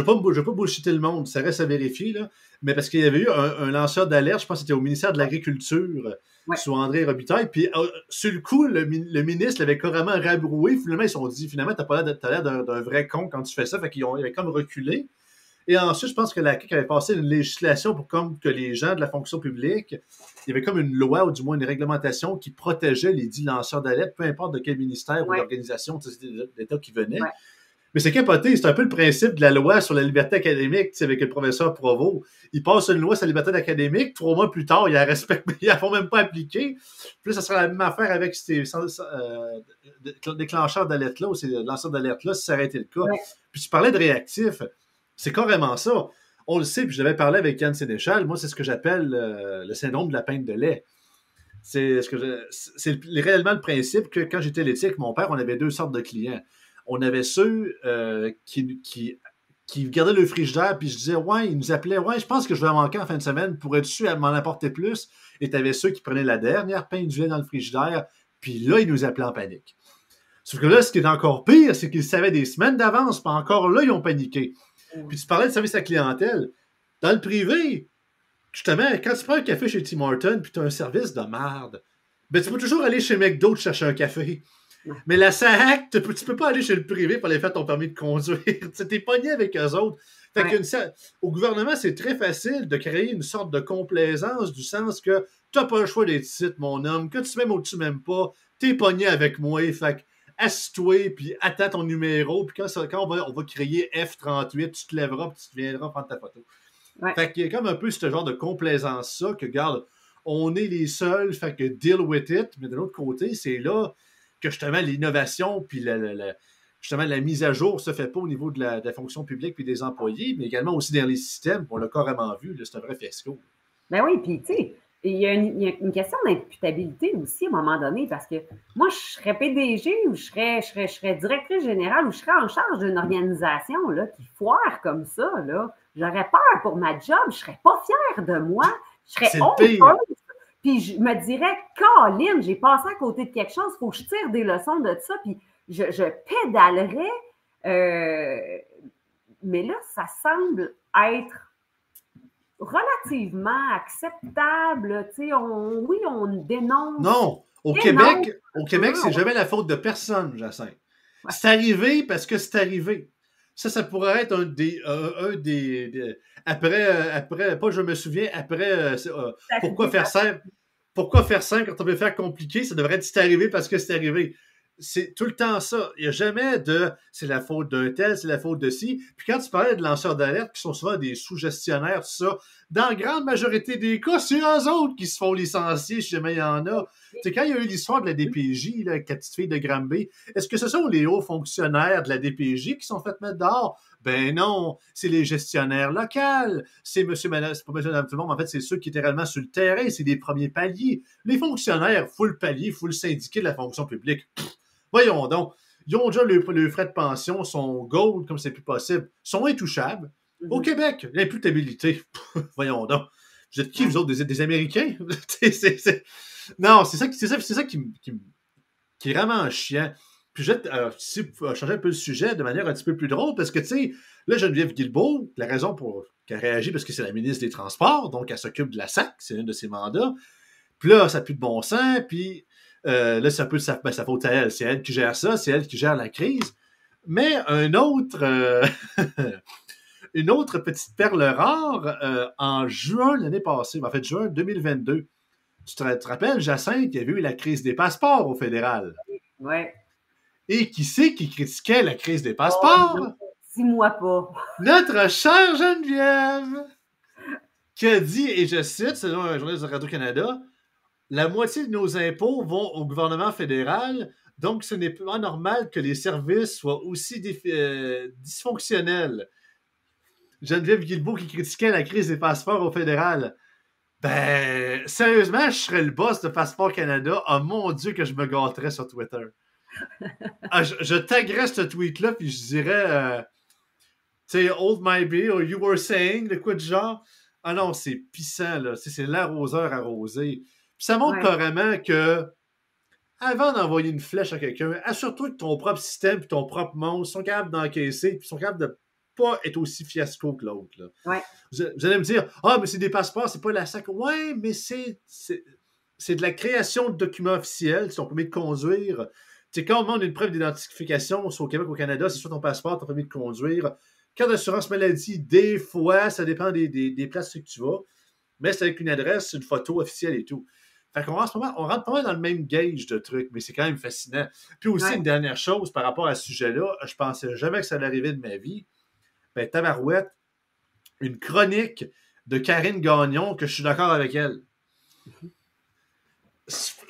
ne veux, pas, pas bullshiter le monde, ça reste à vérifier, là. Mais parce qu'il y avait eu un, lanceur d'alerte, je pense que c'était au ministère de l'Agriculture, sous André Robitaille. Puis, euh, sur le coup, le, ministre l'avait carrément rabroué. Finalement, ils se sont dit, finalement, tu n'as pas l'air d'un vrai con quand tu fais ça. Fait qu'ils avaient comme reculé. Et ensuite, je pense que la CAQ avait passé une législation pour comme que les gens de la fonction publique, il y avait comme une loi ou du moins une réglementation qui protégeait les dix lanceurs d'alerte, peu importe de quel ministère ou d'organisation d'État qui venait. Mais c'est capoté, c'est un peu le principe de la loi sur la liberté académique, avec le professeur Provo. Il passe une loi sur la liberté académique, trois mois plus tard, il la respecte, il la font même pas appliquer. Puis ça sera la même affaire avec ces euh, déclencheurs d'alerte-là ou ces lanceurs d'alerte-là, si ça aurait été le cas. Puis tu parlais de réactif, c'est carrément ça. On le sait, puis je l'avais parlé avec Yann Sénéchal, moi, c'est ce que j'appelle euh, le syndrome de la peinte de lait. C'est ce que c'est réellement le principe que quand j'étais laitier avec mon père, on avait deux sortes de clients on avait ceux euh, qui, qui, qui, gardaient le frigidaire, puis je disais, ouais, ils nous appelaient, ouais, je pense que je vais manquer en fin de semaine, pour être sûr à m'en apporter plus? Et tu avais ceux qui prenaient la dernière pain du lait dans le frigidaire, puis là, ils nous appelaient en panique. Sauf que là, ce qui est encore pire, c'est qu'ils savaient des semaines d'avance, pas encore là, ils ont paniqué. Puis tu parlais de service à clientèle. Dans le privé, justement, quand tu prends un café chez Tim Horton, puis tu as un service de merde, ben tu peux toujours aller chez McDo te chercher un café. Mais la SAC, tu peux, tu peux pas aller chez le privé pour aller faire ton permis de conduire. tu t'es pogné avec eux autres. Fait Ouais. au gouvernement, c'est très facile de créer une sorte de complaisance du sens que t'as pas le choix d'être ici, mon homme, que tu m'aimes ou tu m'aimes pas, t'es pogné avec moi. Fait que assis-toi, puis attends ton numéro, puis quand, ça- quand on, va, on va crier F38, tu te lèveras, puis tu te viendras prendre ta photo. Ouais. Fait qu'il y a comme un peu ce genre de complaisance-ça que, regarde, on est les seuls, fait que deal with it, mais de l'autre côté, c'est là que justement l'innovation, puis la, la- la- justement la mise à jour se fait pas au niveau de la, de la fonction publique puis des employés, mais également aussi dans les systèmes, on l'a carrément vu, c'est un vrai fiasco. Ben oui, puis tu sais, il y, a une, il y a une question d'imputabilité aussi à un moment donné, parce que moi, je serais PDG ou je serais, je serais, je serais directrice générale ou je serais en charge d'une organisation là, qui foire comme ça. Là. J'aurais peur pour ma job, je serais pas fière de moi, je serais honteuse. Puis je me dirais, Caroline, j'ai passé à côté de quelque chose, il faut que je tire des leçons de ça, puis je, je pédalerais. euh, mais là, ça semble être relativement acceptable. On, oui, on dénonce. Non, au Québec, au Québec, c'est jamais la faute de personne, Jacinthe. Ouais. C'est arrivé parce que c'est arrivé. Ça, ça pourrait être un des, euh, un des, des- après, euh, après, pas je me souviens, après, euh, pourquoi faire simple? Pourquoi faire simple quand on veut faire compliqué? Ça devrait être c'est arrivé parce que c'est arrivé. C'est tout le temps ça. Il n'y a jamais de c'est la faute d'un tel, c'est la faute de ci. Puis quand tu parlais de lanceurs d'alerte qui sont souvent des sous-gestionnaires, tout ça, dans la grande majorité des cas, c'est eux autres qui se font licencier si jamais il y en a. Sais, quand il y a eu l'histoire de la DPJ, la petite fille de Granby, est-ce que ce sont les hauts fonctionnaires de la DPJ qui sont fait mettre dehors? Ben non, c'est les gestionnaires locaux. C'est monsieur, c'est pas monsieur, madame, tout le monde. En fait, c'est ceux qui étaient réellement sur le terrain. C'est les premiers paliers. Les fonctionnaires, full palier, full syndiqué de la fonction publique. Pff, voyons donc. Ils ont déjà le, le frais de pension, sont gold comme c'est plus possible, sont intouchables. Mhm. Au Québec, l'imputabilité. Voyons donc. Vous êtes qui, vous autres, des, des Américains? Non, c'est ça, qui- c'est ça, c'est ça qui, qui, est vraiment chiant. Puis je vais euh, changer un peu le sujet de manière un petit peu plus drôle, parce que, tu sais, là, Geneviève Guilbeault, la raison pour qu'elle réagit, parce que c'est la ministre des Transports, donc elle s'occupe de la SAC, c'est un de ses mandats. Puis là, ça plus de bon sens, puis euh, là, c'est un peu de sa, ben, sa faute à elle. C'est elle qui gère ça, c'est elle qui gère la crise. Mais un autre, euh, une autre petite perle rare, euh, en juin l'année passée, en fait, juin 2022, tu te, te rappelles, Jacinthe, il y avait eu la crise des passeports au fédéral. Ouais. Et qui c'est qui critiquait la crise des passeports? Oh. Dis-moi pas. Notre chère Geneviève, qui a dit, et je cite, selon un journaliste de Radio-Canada, la moitié de nos impôts vont au gouvernement fédéral, donc ce n'est pas normal que les services soient aussi euh, dysfonctionnels. Geneviève Guilbeault qui critiquait la crise des passeports au fédéral. Ben, sérieusement, je serais le boss de Passeport Canada. Oh mon Dieu, que je me gâterais sur Twitter. Ah, je, je taguerais ce tweet-là, puis je dirais, euh, tu sais, Old My Beer, or You Were Saying, de quoi de genre? Ah non, c'est pissant, là. C'est l'arroseur arrosé. Puis ça montre Ouais. carrément que, avant d'envoyer une flèche à quelqu'un, assure-toi que ton propre système et ton propre monde sont capables d'encaisser, puis sont capables de pas être aussi fiasco que l'autre. Ouais. Vous, vous allez me dire, ah, mais c'est des passeports, c'est pas la SAC. Ouais, mais c'est, de la création de documents officiels, si on permet de conduire. Tu sais, quand on demande une preuve d'identification, soit au Québec ou au Canada, c'est soit ton passeport, ton permis de conduire. Carte d'assurance maladie, des fois, ça dépend des, des, des places où tu vas, mais c'est avec une adresse, une photo officielle et tout. Fait qu'on on rentre pas mal dans le même gauge de trucs, mais c'est quand même fascinant. Puis aussi, Ouais. une dernière chose par rapport à ce sujet-là, je pensais jamais que ça allait arriver de ma vie. Ben, Tabarouette, une chronique de Karine Gagnon, que je suis d'accord avec elle.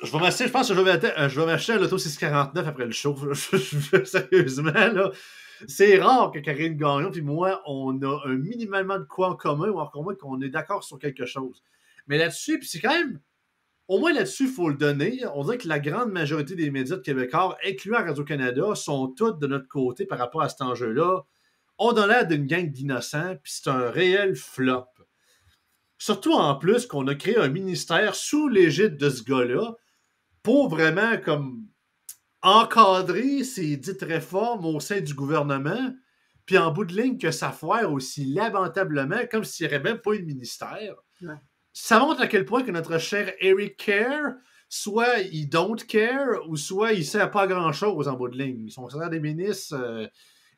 Je vais m'acheter, je pense que je vais m'acheter, je vais m'acheter un Loto 649 après le show. Sérieusement, là. C'est rare que Karine Gagnon et moi, on a un minimalement de quoi en commun, ou encore moins qu'on est d'accord sur quelque chose. Mais là-dessus, puis c'est quand même. Au moins là-dessus, il faut le donner. On dirait que la grande majorité des médias de Québécois, incluant Radio-Canada, sont tous de notre côté par rapport à cet enjeu-là. On a l'air d'une gang d'innocents, puis c'est un réel flop. Surtout en plus qu'on a créé un ministère sous l'égide de ce gars-là pour vraiment comme encadrer ces dites réformes au sein du gouvernement, puis en bout de ligne que ça foire aussi lamentablement, comme s'il n'y aurait même pas eu de ministère. Ça montre à quel point que notre cher Eric Care, soit il don't care, ou soit il sert pas grand-chose en bout de ligne. Son salaire des ministres, euh,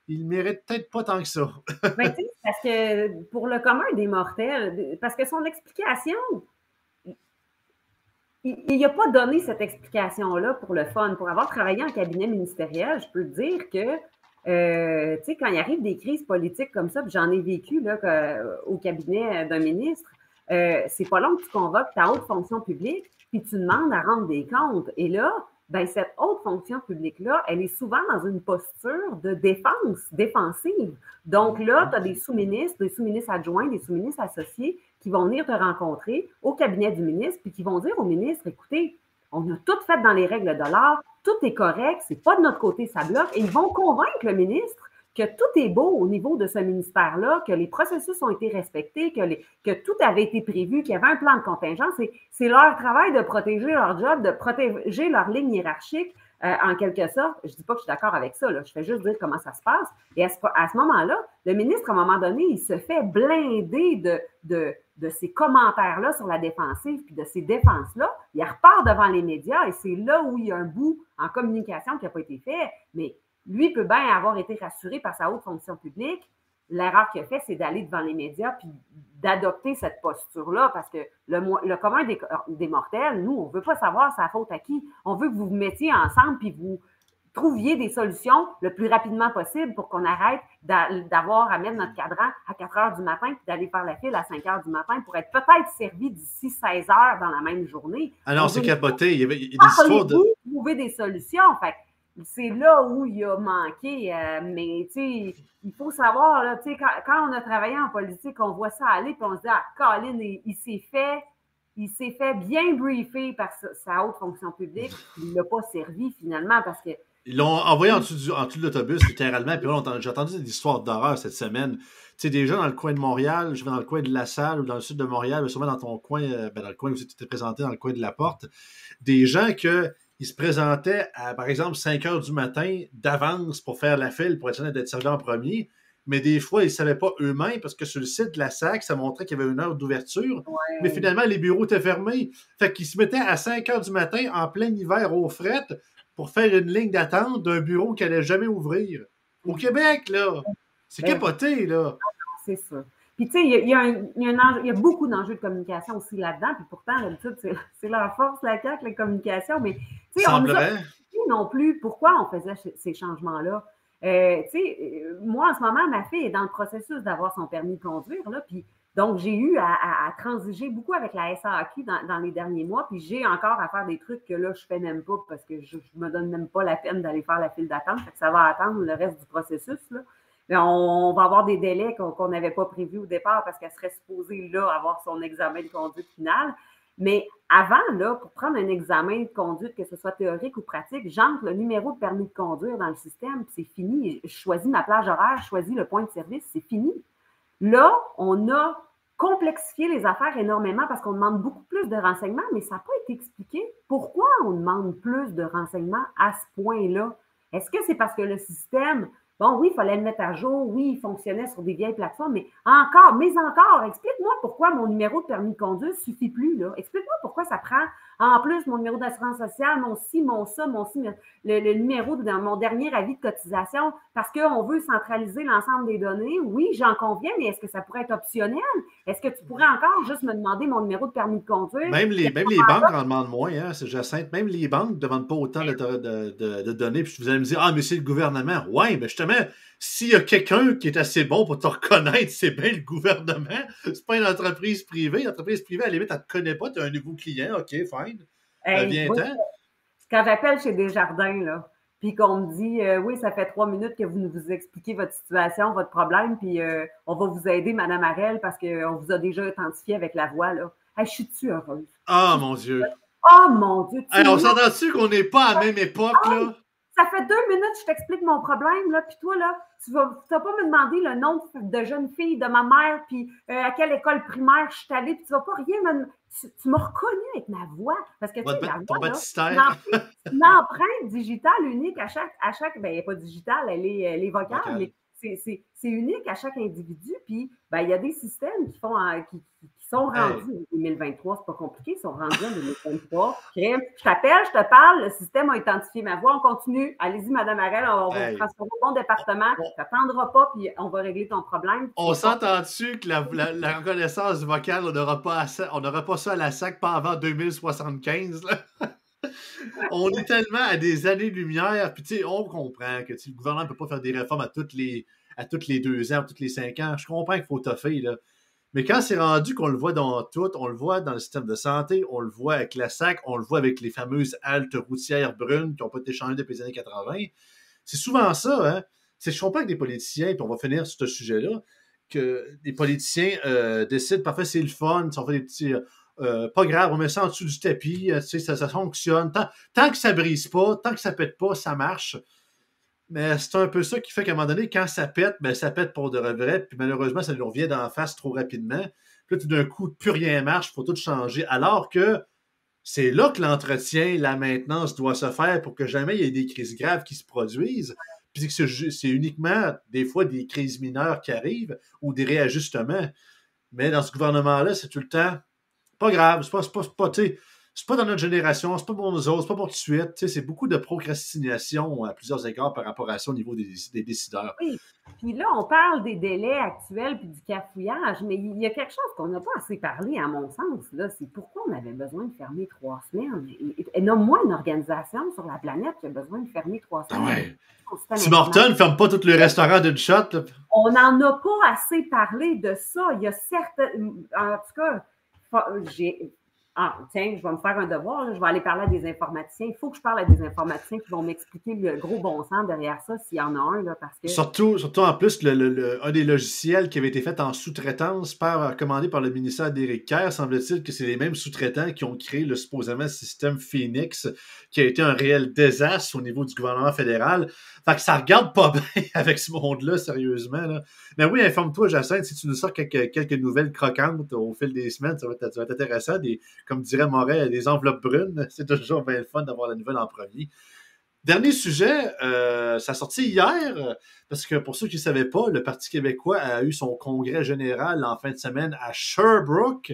il mérite peut-être pas tant que ça. ben, parce que pour le commun des mortels, parce que son explication, il n'a pas donné cette explication-là pour le fun. Pour avoir travaillé en cabinet ministériel, je peux te dire que, euh, tu sais, quand il arrive des crises politiques comme ça, j'en ai vécu là, au cabinet d'un ministre, euh, c'est pas long que tu convoques ta haute fonction publique, puis tu demandes à rendre des comptes. Et là, ben, cette haute fonction publique-là, elle est souvent dans une posture de défense, défensive. Donc là, tu as des sous-ministres, des sous-ministres adjoints, des sous-ministres associés qui vont venir te rencontrer au cabinet du ministre, puis qui vont dire au ministre, écoutez, on a tout fait dans les règles de l'art, tout est correct, c'est pas de notre côté, ça bloque. Et ils vont convaincre le ministre que tout est beau au niveau de ce ministère-là, que les processus ont été respectés, que, que tout avait été prévu, qu'il y avait un plan de contingence. C'est leur travail de protéger leur job, de protéger leur ligne hiérarchique, euh, en quelque sorte. Je ne dis pas que je suis d'accord avec ça, là. je fais juste dire comment ça se passe. Et à ce, moment-là, le ministre, à un moment donné, il se fait blinder de, de, de ces commentaires-là sur la défensive, puis de ces défenses-là. Il repart devant les médias et c'est là où il y a un bout en communication qui n'a pas été fait. Mais lui peut bien avoir été rassuré par sa haute fonction publique. L'erreur qu'il a fait, c'est d'aller devant les médias puis d'adopter cette posture-là parce que le, le commun des, mortels, nous, on ne veut pas savoir sa faute à qui. On veut que vous vous mettiez ensemble puis vous trouviez des solutions le plus rapidement possible pour qu'on arrête d'avoir à mettre notre cadran à 4 heures du matin puis d'aller faire la file à 5 heures du matin pour être peut-être servi d'ici 16 heures dans la même journée. Ah non, c'est capoté. Il y avait des histoires de. Trouver des solutions? Fait c'est là où il a manqué. Euh, mais il faut savoir, là, quand, quand on a travaillé en politique, on voit ça aller, puis on se dit, ah, Colin, il, s'est fait. Il s'est fait bien briefer par sa, haute fonction publique. Il ne l'a pas servi finalement parce que ils l'ont envoyé en dessous, de l'autobus, littéralement. Puis là, j'ai entendu des histoires d'horreur cette semaine. Tu sais, des gens dans le coin de Montréal, je vais dans le coin de La Salle ou dans le sud de Montréal, mais sûrement dans ton coin, euh, ben dans le coin où tu t'es présenté, dans le coin de la porte, des gens que ils se présentaient à, par exemple, 5 heures du matin d'avance pour faire la file pour être d'être servi en premier. Mais des fois, ils ne savaient pas eux-mêmes parce que sur le site de la SAC, ça montrait qu'il y avait une heure d'ouverture. Mais finalement, les bureaux étaient fermés. Fait qu'ils se mettaient à 5 heures du matin en plein hiver au fret pour faire une ligne d'attente d'un bureau qui n'allait jamais ouvrir. Au Québec, là. C'est capoté, là. C'est ça. Puis, tu sais, il y, a, beaucoup d'enjeux de communication aussi là-dedans. Puis pourtant, d'habitude, c'est leur force, la CAQ, la communication. Mais, tu sais, on ne sait non plus pourquoi on faisait ces changements-là. Euh, tu sais, euh, moi, en ce moment, ma fille est dans le processus d'avoir son permis de conduire. Là, puis, donc, j'ai eu à, transiger beaucoup avec la SAQ dans, les derniers mois. Puis, j'ai encore à faire des trucs que là, je fais même pas parce que je ne me donne même pas la peine d'aller faire la file d'attente. Ça va attendre le reste du processus. Là on, va avoir des délais qu'on n'avait pas prévus au départ parce qu'elle serait supposée là avoir son examen de conduite final. Mais avant, là, pour prendre un examen de conduite, que ce soit théorique ou pratique, j'entre le numéro de permis de conduire dans le système, c'est fini. Je choisis ma plage horaire, je choisis le point de service, c'est fini. Là, on a complexifié les affaires énormément parce qu'on demande beaucoup plus de renseignements, mais ça n'a pas été expliqué pourquoi on demande plus de renseignements à ce point-là? Est-ce que c'est parce que le système Bon, oui, il fallait le mettre à jour. Oui, il fonctionnait sur des vieilles plateformes, mais encore, mais encore, explique-moi pourquoi mon numéro de permis de conduire ne suffit plus. Explique-moi pourquoi ça prend en plus mon numéro d'assurance sociale, mon ci, mon ça, mon ci, le, numéro de mon dernier avis de cotisation, parce qu'on veut centraliser l'ensemble des données. Oui, j'en conviens, mais est-ce que ça pourrait être optionnel? Est-ce que tu pourrais encore juste me demander mon numéro de permis de conduire? Même les, même les banques en demandent moins, hein, c'est Jacinthe. Même les banques ne demandent pas autant de, de, données. Puis vous allez me dire, ah, mais c'est le gouvernement. Oui, mais justement, s'il y a quelqu'un qui est assez bon pour te reconnaître, c'est bien le gouvernement. C'est pas une entreprise privée. L'entreprise privée, à la limite, elle ne te connaît pas, tu as un nouveau client, OK, fine. Hey, quand j'appelle chez Desjardins, là, puis qu'on me dit euh, oui, ça fait trois minutes que vous nous expliquez votre situation, votre problème, puis euh, on va vous aider, Madame Arel, parce qu'on vous a déjà identifié avec la voix, là. je suis-tu heureuse? Ah, mon Dieu! Oh, mon Dieu! on s'entend-tu qu'on n'est pas à la même époque, là? Ça fait deux minutes que je t'explique mon problème, là, puis toi, là, tu vas, vas pas me demander le nom de jeune fille de ma mère, puis euh, à quelle école primaire je suis allée, puis tu vas pas rien me... Tu, m'as reconnu avec ma voix, parce que tu sais, la voix, là, une, empreinte digitale unique à chaque, à chaque, ben, elle n'est pas digitale, elle est, elle est vocale, mais c'est unique à chaque individu, puis ben, il y a des systèmes qui font, qui, sont rendus en 2023, c'est pas compliqué, ils sont rendus en 2023. Je t'appelle, je te parle, le système a identifié ma voix, on continue. Allez-y, Madame Arel, on va vous transférer au bon département. Tu n'attendras pas, puis on va régler ton problème. On s'entend-tu que la, reconnaissance vocale, on n'aura pas, pas ça à la SAC pas avant 2075? on est tellement à des années-lumière, puis tu sais, on comprend que le gouvernement ne peut pas faire des réformes à toutes les à toutes les deux ans, toutes les cinq ans. Je comprends qu'il faut toffer, là. Mais quand c'est rendu qu'on le voit dans tout, on le voit dans le système de santé, on le voit avec la SAC, on le voit avec les fameuses haltes routières brunes qui n'ont pas été changées depuis les années 80, c'est souvent ça, hein? C'est je comprends que des politiciens, puis on va finir sur ce sujet-là, que des politiciens euh, décident, parfois c'est le fun, on fait des petits. Euh, pas grave, on met ça en dessous du tapis, euh, ça, ça fonctionne. Tant, tant que ça brise pas, tant que ça pète pas, ça marche. Mais c'est un peu ça qui fait qu'à un moment donné, quand ça pète, ben, ça pète pour de vrai. Puis malheureusement, ça nous revient d'en face trop rapidement. Puis là, tout d'un coup, plus rien marche, il faut tout changer. Alors que c'est là que l'entretien, la maintenance doit se faire pour que jamais il y ait des crises graves qui se produisent. Puis c'est uniquement des fois des crises mineures qui arrivent ou des réajustements. Mais dans ce gouvernement-là, c'est tout le temps pas grave. C'est pas, pas, pas, c'est pas dans notre génération, c'est pas pour nous autres, c'est pas pour tout de suite. C'est beaucoup de procrastination à plusieurs égards par rapport à ça au niveau des, décideurs. Oui. Puis là, on parle des délais actuels puis du cafouillage, mais il y a quelque chose qu'on n'a pas assez parlé, à mon sens. Là, c'est pourquoi on avait besoin de fermer trois semaines. Et, non moins une organisation sur la planète qui a besoin de fermer trois ah semaines. Ah Si Morton ne ferme pas tous les restaurants d'une shot. On n'en a pas assez parlé de ça. Il y a certaines. En tout cas, j'ai ah, tiens, je vais me faire un devoir, je vais aller parler à des informaticiens. Il faut que je parle à des informaticiens qui vont m'expliquer le gros bon sens derrière ça, s'il y en a un, là, parce que... Surtout, surtout en plus, le, un des logiciels qui avait été fait en sous-traitance, par, commandé par le ministère d'Éric Kerr, semble-t-il que c'est les mêmes sous-traitants qui ont créé le supposément système Phoenix, qui a été un réel désastre au niveau du gouvernement fédéral. Fait que ça regarde pas bien avec ce monde-là, sérieusement. Là. Mais oui, informe-toi, Jacinthe, si tu nous sors quelques, quelques nouvelles croquantes au fil des semaines, ça va être, intéressant. Comme dirait Moret, des enveloppes brunes. C'est toujours bien le fun d'avoir la nouvelle en premier. Dernier sujet, euh, ça a sorti hier, parce que pour ceux qui ne savaient pas, le Parti québécois a eu son congrès général en fin de semaine à Sherbrooke.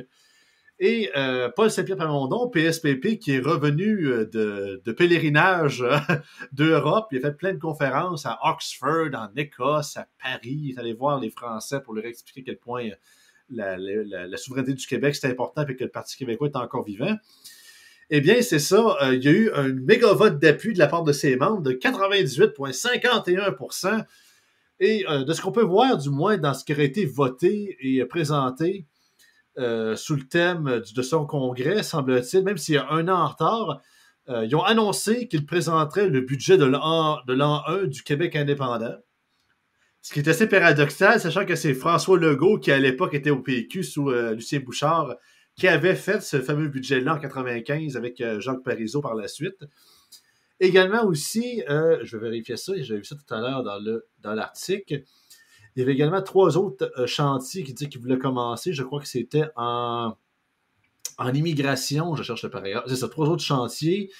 Et euh, Paul Saint-Pierre Plamondon, PSPP, qui est revenu euh, de, pèlerinage d'Europe, il a fait plein de conférences à Oxford, en Écosse, à Paris. Il est allé voir les Français pour leur expliquer quel point la, souveraineté du Québec, c'est important et que le Parti québécois est encore vivant. Eh bien, c'est ça. Euh, il y a eu un méga vote d'appui de la part de ses membres de 98,51% Et euh, de ce qu'on peut voir, du moins, dans ce qui aurait été voté et présenté euh, sous le thème de son congrès, semble-t-il, même s'il y a un an en retard, ils ont annoncé qu'ils présenteraient le budget de l'an 1 du Québec indépendant. Ce qui est assez paradoxal, sachant que c'est François Legault qui, à l'époque, était au PQ sous euh, Lucien Bouchard, qui avait fait ce fameux budget-là en 95 avec euh, Jacques Parizeau par la suite. Également aussi, euh, je vais vérifier ça, j'avais vu ça tout à l'heure dans, dans l'article. Il y avait également trois autres chantiers qui disaient qu'ils voulaient commencer. Je crois que c'était en, en immigration, je cherche par ailleurs. C'est ça, trois autres chantiers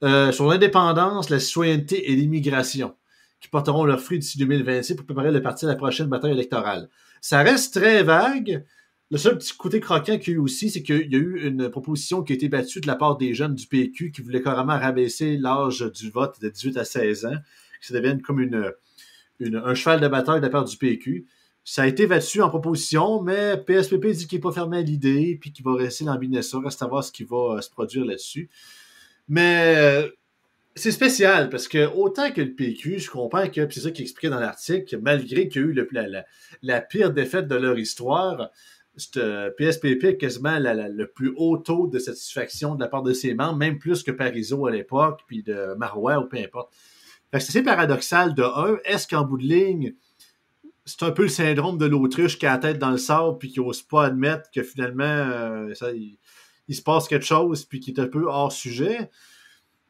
sur l'indépendance, la citoyenneté et l'immigration qui porteront leurs fruits d'ici 2026 pour préparer le parti à la prochaine bataille électorale. Ça reste très vague. Le seul petit côté croquant qu'il y a eu aussi, c'est qu'il y a eu une proposition qui a été battue de la part des jeunes du PQ qui voulaient carrément rabaisser l'âge du vote de 18 à 16 ans, que ça devienne comme une, un cheval de bataille de la part du PQ. Ça a été battu en proposition, mais PSPP dit qu'il n'est pas fermé à l'idée, puis qu'il va rester dans ça. Reste à voir ce qui va se produire là-dessus. Mais c'est spécial parce que autant que le PQ, je comprends que, c'est ça qui expliquait dans l'article, malgré qu'il y a eu le, la, pire défaite de leur histoire, PSPP a quasiment le plus haut taux de satisfaction de la part de ses membres, même plus que Parizeau à l'époque, puis de Marois ou peu importe. c'est assez paradoxal de un, est-ce qu'en bout de ligne, c'est un peu le syndrome de l'autruche qui a la tête dans le sable puis qui n'ose pas admettre que finalement, euh, il, il, se passe quelque chose puis qui est un peu hors sujet?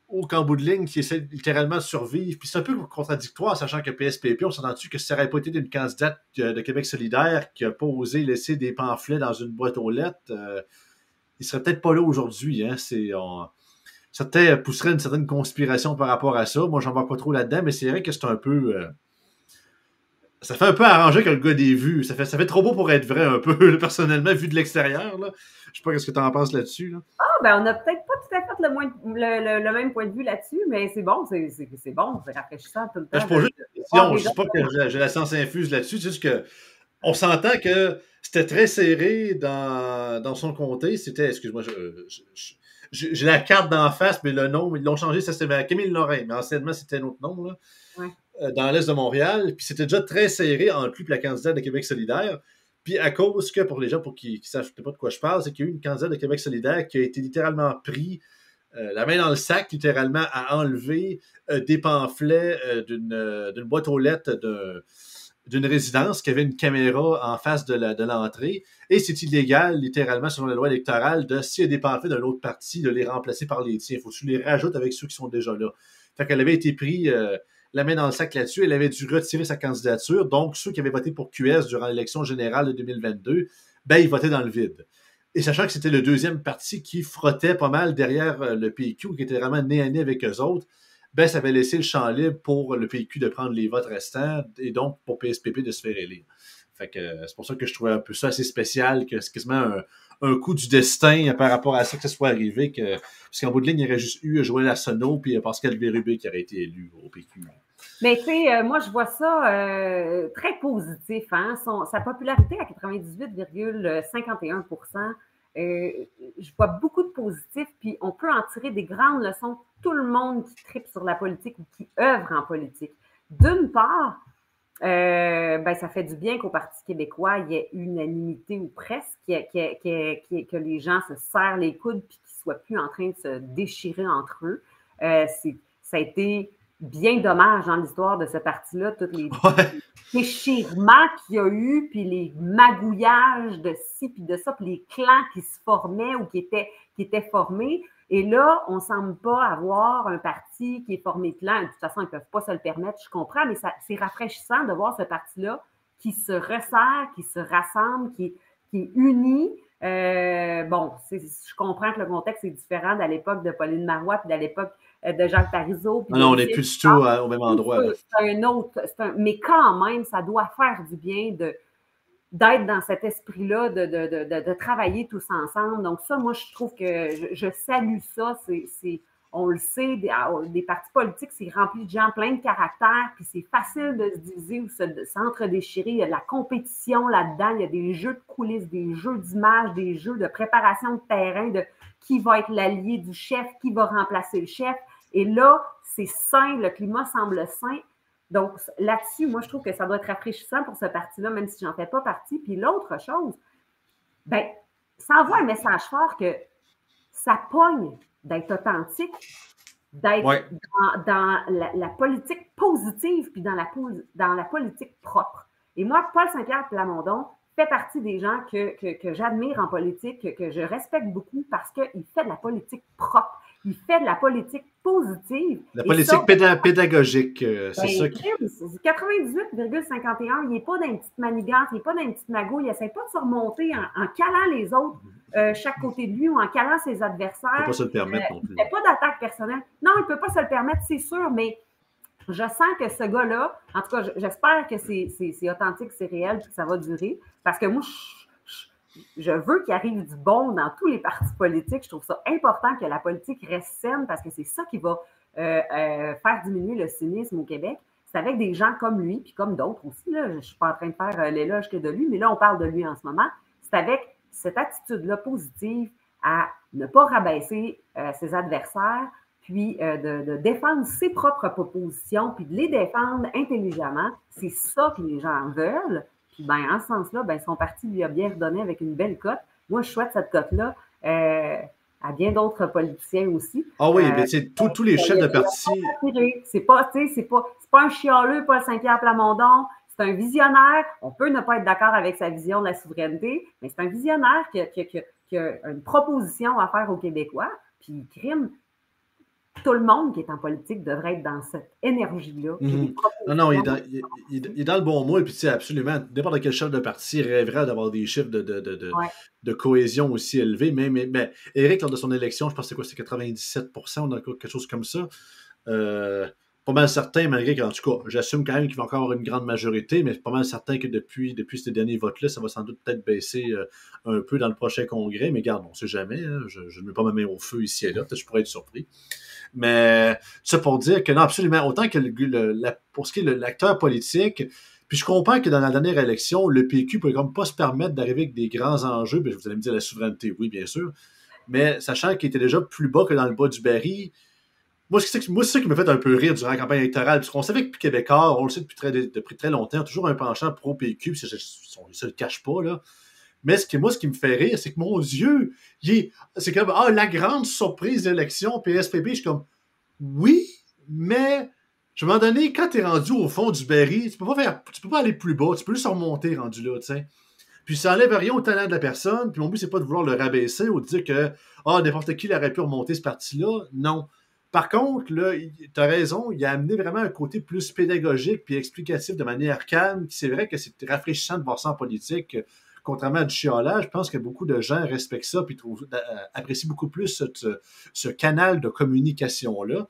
Au bout de ligne qui essaie littéralement de survivre. Puis c'est un peu contradictoire, sachant que PSPP, on s'entend-tu que ça n'aurait pas été d'une candidate de Québec solidaire qui n'a pas osé laisser des pamphlets dans une boîte aux lettres, euh, il serait peut-être pas là aujourd'hui. Hein? C'est, pousserait une certaine conspiration par rapport à ça. Moi, j'en vois pas trop là-dedans, mais c'est vrai que c'est un peu. Euh, ça fait un peu arranger que le gars des vues. Ça fait, trop beau pour être vrai, un peu, personnellement, vu de l'extérieur. Là. Je sais pas ce que tu en penses là-dessus. Ah, ben, on n'a peut-être tout à fait le, le, même point de vue là-dessus, mais c'est bon, c'est, bon, c'est rafraîchissant tout le ben, temps. Je pose juste question. Je ne dis pas que j'ai la science infuse là-dessus, c'est juste que on s'entend que c'était très serré dans, dans son comté. C'était, excuse-moi, j'ai la carte d'en face, mais le nom, ils l'ont changé, ça c'était Camille Lorrain, mais anciennement c'était un autre nom. Là. Euh, dans l'est de Montréal. Puis c'était déjà très serré lui et la candidate de Québec solidaire. Puis à cause que, pour les gens pour qui ne savent pas de quoi je parle, c'est qu'il y a eu une candidate de Québec solidaire qui a été littéralement pris euh, la main dans le sac, littéralement, à enlever euh, des pamphlets d'une boîte aux lettres d'une résidence qui avait une caméra en face de l'entrée. et c'est illégal, littéralement, selon la loi électorale, de, s'il y a des pamphlets d'un autre parti, de les remplacer par les tiens. Il faut que tu les rajoutes avec ceux qui sont déjà là. Fait qu'elle avait été prise la main dans le sac là-dessus. Elle avait dû retirer sa candidature. Donc, ceux qui avaient voté pour QS durant l'élection générale de 2022, ben, ils votaient dans le vide. Et sachant que c'était le deuxième parti qui frottait pas mal derrière euh, le PQ, qui était vraiment nez à nez avec eux autres, ben, ça avait laissé le champ libre pour le PQ de prendre les votes restants et donc pour PSPP de se faire élire. Fait euh, c'est pour ça que je trouvais un peu ça assez spécial, que c'est quasiment un, un coup du destin par rapport à ça que ça soit arrivé. Que, parce qu'en bout de ligne, il y aurait juste eu Joël Arsenault puis Pascal Bérubé qui aurait été élu au PQ. Mais tu sais, euh, moi, je vois ça euh, très positif. Hein? sa popularité à 98,51% euh, je vois beaucoup de positifs, puis on peut en tirer des grandes leçons. Tout le monde qui tripe sur la politique ou qui œuvre en politique. D'une part, euh, ben, ça fait du bien qu'au Parti québécois, il y ait unanimité ou presque, que les gens se serrent les coudes puis qu'ils ne soient plus en train de se déchirer entre eux. Euh, ça a été bien dommage dans l'histoire de ce parti-là, tous les déchirements qu'il y a eu, puis les magouillages de ci, puis de ça, puis les clans qui se formaient ou qui étaient, qui étaient formés. Et là, on ne semble pas avoir un parti qui est formé de De toute façon, ils ne peuvent pas se le permettre, je comprends, mais c'est rafraîchissant de voir ce parti-là qui se resserre, qui se rassemble, qui, qui est uni. Euh, bon, je comprends que le contexte est différent d'à l'époque de Pauline Marois puis d'à l'époque de Jacques Parizeau. Non, non, on n'est plus du tout au même endroit. C'est un autre, mais quand même, ça doit faire du bien de, d'être dans cet esprit-là, de, de, de, travailler tous ensemble. Donc, ça, moi, je trouve que je, salue ça. C'est, on le sait, des, ah, des, partis politiques, c'est rempli de gens plein de caractères, puis c'est facile de se diviser ou de s'entre-déchirer. Il y a de la compétition là-dedans, il y a des jeux de coulisses, des jeux d'image, des jeux de préparation de terrain, de qui va être l'allié du chef, qui va remplacer le chef. Et là, c'est sain, le climat semble sain. Donc, là-dessus, moi, je trouve que ça doit être rafraîchissant pour ce parti-là, même si j'en fais pas partie. Puis l'autre chose, ben, ça envoie un message fort que ça pogne d'être authentique, d'être dans, la, politique positive, puis dans la, dans la politique propre. Et moi, Paul Saint-Pierre Plamondon fait partie des gens que, que, j'admire en politique, que, que je respecte beaucoup parce qu'il fait de la politique propre il fait de la politique positive. La politique pédagogique, euh, c'est ben, ça qui... 98,51, il n'est pas dans une petite manigance, il n'est pas dans une petite magouille, il n'essaie pas de se remonter en, calant les autres euh, chaque côté de lui ou en calant ses adversaires. Il ne peut pas se le permettre euh, non plus. Il ne fait pas d'attaque personnelle. Non, il ne peut pas se le permettre, c'est sûr, mais je sens que ce gars-là, en tout cas, j'espère que c'est authentique, c'est réel, que ça va durer, parce que moi, je veux qu'il arrive du bon dans tous les partis politiques. Je trouve ça important que la politique reste saine parce que c'est ça qui va euh, euh, faire diminuer le cynisme au Québec. C'est avec des gens comme lui, puis comme d'autres aussi. Là, je ne suis pas en train de faire euh, l'éloge que de lui, mais là, on parle de lui en ce moment. C'est avec cette attitude-là positive à ne pas rabaisser ses adversaires, puis de, de, défendre ses propres propositions, puis de les défendre intelligemment. C'est ça que les gens veulent ben, en ce sens-là, ben, son parti lui a bien redonné avec une belle cote. Moi, je souhaite cette cote-là euh, à bien d'autres politiciens aussi. Ah oui, mais c'est euh, tous les chefs de parti. C'est pas, c'est pas, pas un chialeux, Paul Saint-Pierre Plamondon. C'est un visionnaire. On peut ne pas être d'accord avec sa vision de la souveraineté, mais c'est un visionnaire qui a, qui, a, une proposition à faire aux Québécois. Puis, crime, tout le monde qui est en politique devrait être dans cette énergie-là. Mhm. Non, non, il est, dans, il, est, dans, le bon mot. Et puis, tu sais, absolument, n'importe quel chef de parti rêverait d'avoir des chiffres de, de, de, de, cohésion aussi élevés. Mais, mais, mais Eric, lors de son élection, je pense que c'est quoi, c'est 97 ou quelque chose comme ça. Euh, pas mal certain, malgré qu'en tout cas, j'assume quand même qu'il va encore avoir une grande majorité, mais pas mal certain que depuis, depuis ces derniers votes-là, ça va sans doute peut-être baisser euh, un peu dans le prochain congrès. Mais garde, on ne sait jamais. Hein. je, ne mets pas ma main au feu ici et là. Peut-être que je pourrais être surpris. Mais ça pour dire que non, absolument, autant que pour ce qui est de l'acteur politique, puis je comprends que dans la dernière élection, le PQ pouvait comme pas se permettre d'arriver avec des grands enjeux. Puis vous allez me dire la souveraineté, oui, bien sûr. Mais sachant qu'il était déjà plus bas que dans le bas du baril, moi, c'est ça qui me fait un peu rire durant la campagne électorale, parce qu'on savait que Québécois, on le sait depuis très, depuis très longtemps, toujours un penchant pro-PQ, puis ne le cache pas, là. Mais ce qui, moi, ce qui me fait rire, c'est que mon Dieu, c'est comme, ah, la grande surprise d'élection, PSPP, je suis comme, oui, mais, je un moment donné, quand tu es rendu au fond du berry, tu peux pas faire, tu peux pas aller plus bas, tu peux juste remonter rendu là, tu sais. Puis ça enlève rien au talent de la personne, puis mon but, c'est pas de vouloir le rabaisser ou de dire que, ah, n'importe qui aurait pu remonter ce parti-là. Non. Par contre, là, as raison, il a amené vraiment un côté plus pédagogique puis explicatif de manière calme. C'est vrai que c'est rafraîchissant de voir ça en politique. Contrairement à du chiolage, je pense que beaucoup de gens respectent ça puis trouvent, euh, apprécient beaucoup plus ce, canal de communication-là.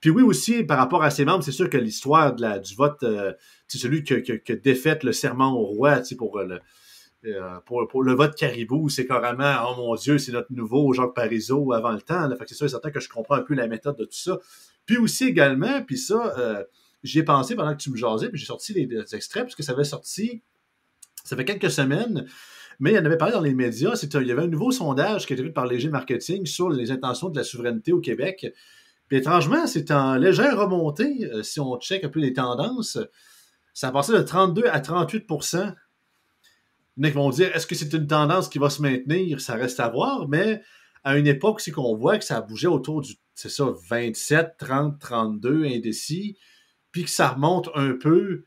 Puis oui, aussi, par rapport à ses membres, c'est sûr que l'histoire du vote, euh, c'est celui qui a défait le serment au roi pour le, euh, le vote caribou, c'est carrément, oh mon Dieu, c'est notre nouveau Jacques Parizeau avant le temps. Que c'est sûr et certain que je comprends un peu la méthode de tout ça. Puis aussi également, puis ça, euh, j'y ai pensé pendant que tu me jasais, puis j'ai sorti les, extraits, puisque ça avait sorti, ça fait quelques semaines, mais il y en avait parlé dans les médias, c'est il y avait un nouveau sondage qui a été fait par Léger Marketing sur les intentions de la souveraineté au Québec. Puis étrangement, c'est en légère remontée, euh, si on check un peu les tendances. Ça a passé de 32 à 38% il vont dire est-ce que c'est une tendance qui va se maintenir? Ça reste à voir, mais à une époque, c'est qu'on voit que ça bougeait autour du, c'est ça, 27, 30, 32 indécis, puis que ça remonte un peu,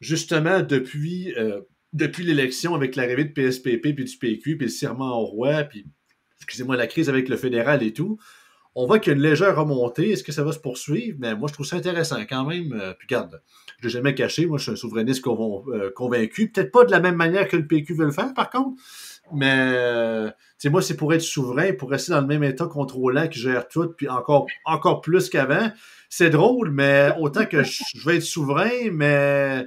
justement, depuis, euh, depuis l'élection avec l'arrivée de PSPP, puis du PQ, puis le serment au roi, puis, excusez-moi, la crise avec le fédéral et tout. On voit qu'il y a une légère remontée. Est-ce que ça va se poursuivre? Mais moi, je trouve ça intéressant quand même. Euh, puis garde, je l'ai jamais caché. Moi, je suis un souverainiste euh, convaincu. Peut-être pas de la même manière que le PQ veut le faire, par contre. Mais euh, moi, c'est pour être souverain, pour rester dans le même état contrôlant qui gère tout, puis encore, plus qu'avant. C'est drôle, mais autant que je, vais être souverain, mais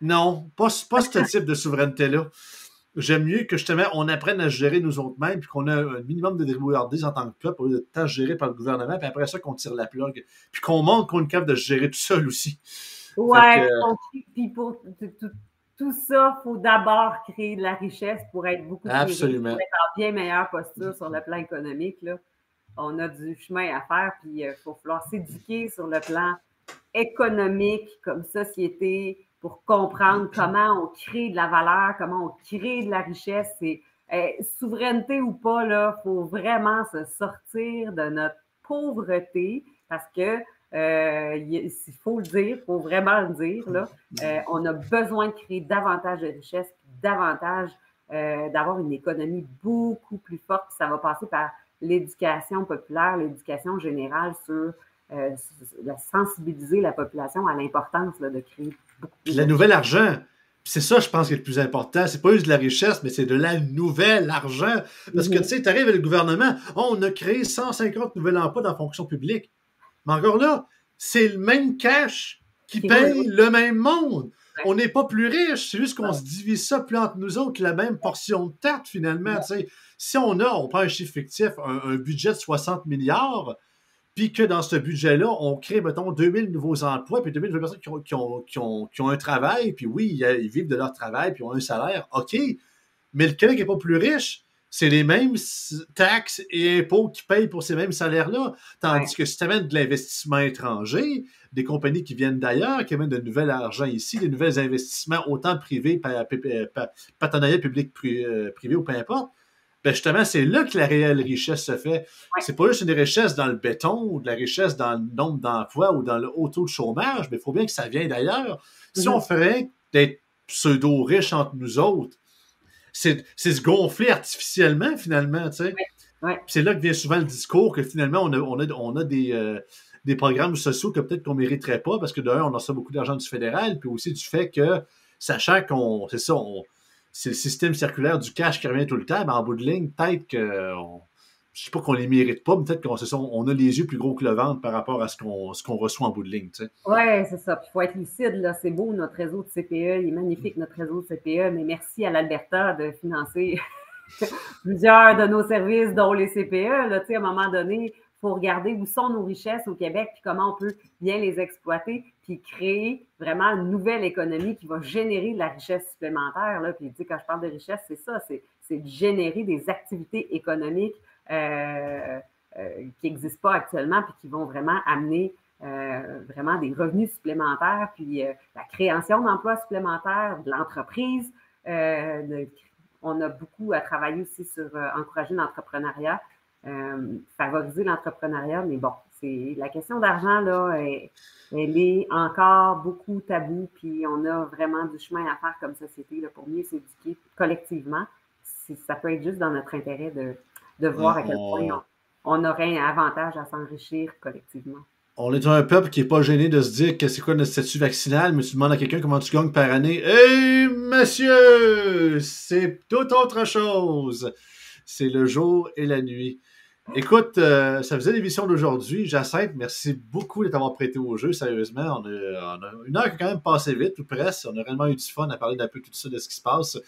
non, pas, pas ce type de souveraineté-là. J'aime mieux que justement on apprenne à gérer nous autres mêmes, puis qu'on a un minimum de débrouillardise en tant que peuple, au lieu de gérées par le gouvernement, puis après ça qu'on tire la plug, puis qu'on montre qu'on est capable de gérer tout seul aussi. Ouais, puis pour tout, ça, il faut d'abord créer de la richesse pour être beaucoup Absolument. plus en bien meilleure posture sur le plan économique. Là. On a du chemin à faire, puis il euh, faut falloir s'éduquer sur le plan économique comme société pour comprendre comment on crée de la valeur, comment on crée de la richesse. C'est eh, souveraineté ou pas, là, faut vraiment se sortir de notre pauvreté parce que euh, il faut le dire, il faut vraiment le dire. Là. Euh, on a besoin de créer davantage de richesse, davantage euh, d'avoir une économie beaucoup plus forte. Ça va passer par l'éducation populaire, l'éducation générale sur la sensibiliser la population à l'importance de créer beaucoup La nouvelle argent. C'est ça, je pense, qui est le plus important. C'est pas juste de la richesse, mais c'est de la nouvelle argent. Parce que, mhm. tu sais, tu arrives avec le gouvernement, on a créé 150 nouveaux emplois dans la fonction publique. Mais encore là, c'est le même cash qui paye le même monde. On n'est pas plus riche, c'est juste qu'on se divise ça plus entre nous autres, la même portion de tarte finalement. Si on a, on prend un chiffre fictif, un, budget de 60 milliards, puis que dans ce budget-là, on crée, mettons, 2000 nouveaux emplois, puis 2000 nouvelles personnes qui ont, un travail, puis oui, ils vivent de leur travail, puis ont un salaire, OK. Mais le Québec n'est pas plus riche c'est les mêmes taxes et impôts qui payent pour ces mêmes salaires-là. Tandis que si tu amènes de l'investissement étranger, des compagnies qui viennent d'ailleurs, qui amènent de nouvel argent ici, des nouveaux investissements, autant privés, partenariat public-privé euh, ou peu importe, ben justement, c'est là que la réelle richesse se fait. C'est pas juste une richesse dans le béton ou de la richesse dans le nombre d'emplois ou dans le haut taux de chômage, mais il faut bien que ça vienne d'ailleurs. Si mm-hmm. on ferait d'être pseudo-riches entre nous autres, c'est se gonfler artificiellement, finalement, tu sais. C'est là que vient souvent le discours que finalement, on a, on a, on a des, euh, des programmes sociaux que peut-être qu'on ne mériterait pas parce que d'un, on a ça beaucoup d'argent du fédéral, puis aussi du fait que, sachant qu'on, c'est ça, c'est le système circulaire du cash qui revient tout le temps, mais en bout de ligne, peut-être que je sais pas qu'on les mérite pas, peut-être qu'on on a les yeux plus gros que le ventre par rapport à ce qu'on qu'on reçoit en bout de ligne. Tu sais. Oui, c'est ça. il faut être lucide. Là. C'est beau, notre réseau de CPE. Il est magnifique, notre réseau de CPE. Mais merci à l'Alberta de financer plusieurs de nos services, dont les CPE. Là, tu sais, à un moment donné, il faut regarder où sont nos richesses au Québec, puis comment on peut bien les exploiter, puis créer vraiment une nouvelle économie qui va générer de la richesse supplémentaire. Là. Puis, quand je parle de richesse, c'est ça, c'est, de générer des activités économiques euh, euh, qui n'existent pas actuellement, puis qui vont vraiment amener euh, vraiment des revenus supplémentaires, puis la création d'emplois supplémentaires, de l'entreprise. on a beaucoup à travailler aussi sur encourager l'entrepreneuriat, favoriser l'entrepreneuriat, mais bon, la question d'argent, là, elle, est encore beaucoup tabou, puis on a vraiment du chemin à faire comme société là, pour mieux s'éduquer collectivement. Ça peut être juste dans notre intérêt de, de voir à quel point on, aurait un avantage à s'enrichir collectivement. On est un peuple qui n'est pas gêné de se dire que c'est quoi notre statut vaccinal, mais tu demandes à quelqu'un comment tu gagnes par année. Hé, monsieur, c'est tout autre chose. C'est le jour et la nuit. Écoute, euh, ça faisait l'émission d'aujourd'hui. Jacinthe, merci beaucoup de t'avoir prêté au jeu, sérieusement. On a, une heure qui a quand même passé vite, ou presque. On a réellement eu du fun à parler d'un peu tout ça, de ce qui se passe.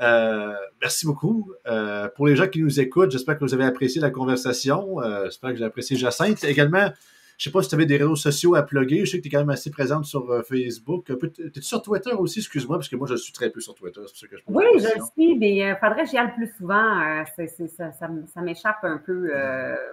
Euh, merci beaucoup. Euh, pour les gens qui nous écoutent, j'espère que vous avez apprécié la conversation. Euh, j'espère que j'ai apprécié Jacinthe. Également, je sais pas si tu avais des réseaux sociaux à plugger. Je sais que tu es quand même assez présente sur euh, Facebook. Tu es sur Twitter aussi, excuse-moi, parce que moi, je suis très peu sur Twitter. Que je oui, je le suis, mais il euh, faudrait que j'y aille plus souvent. Euh, ça, ça, m'échappe un peu,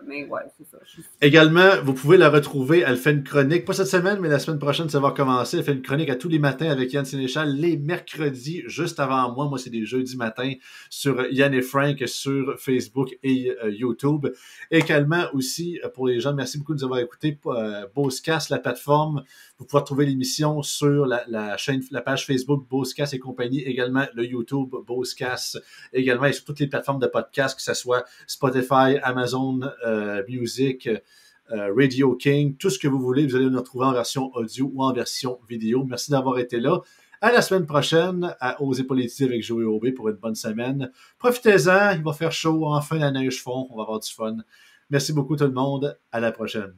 mais ouais, c'est ça. Également, vous pouvez la retrouver. Elle fait une chronique, pas cette semaine, mais la semaine prochaine, ça va commencer. Elle fait une chronique à tous les matins avec Yann Sénéchal, les mercredis, juste avant moi. Moi, c'est des jeudis matins sur Yann et Frank sur Facebook et YouTube. Également aussi, pour les gens, merci beaucoup de nous avoir écoutés euh, Bosecast, la plateforme. Vous pouvez trouver l'émission sur la, chaîne, la page Facebook Bosecast et compagnie, également le YouTube Bosecast, également et sur toutes les plateformes de podcast, que ce soit Spotify, Amazon euh, Music, euh, Radio King, tout ce que vous voulez, vous allez nous retrouver en version audio ou en version vidéo. Merci d'avoir été là. À la semaine prochaine à Oser Politiser avec Joey Aubé pour une bonne semaine. Profitez-en, il va faire chaud, enfin la neige fond, on va avoir du fun. Merci beaucoup tout le monde, à la prochaine.